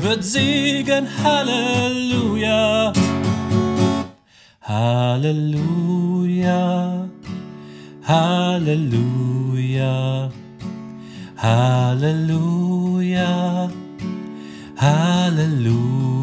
wird siegen, Halleluja. Halleluja. Halleluja, Halleluja, Halleluja.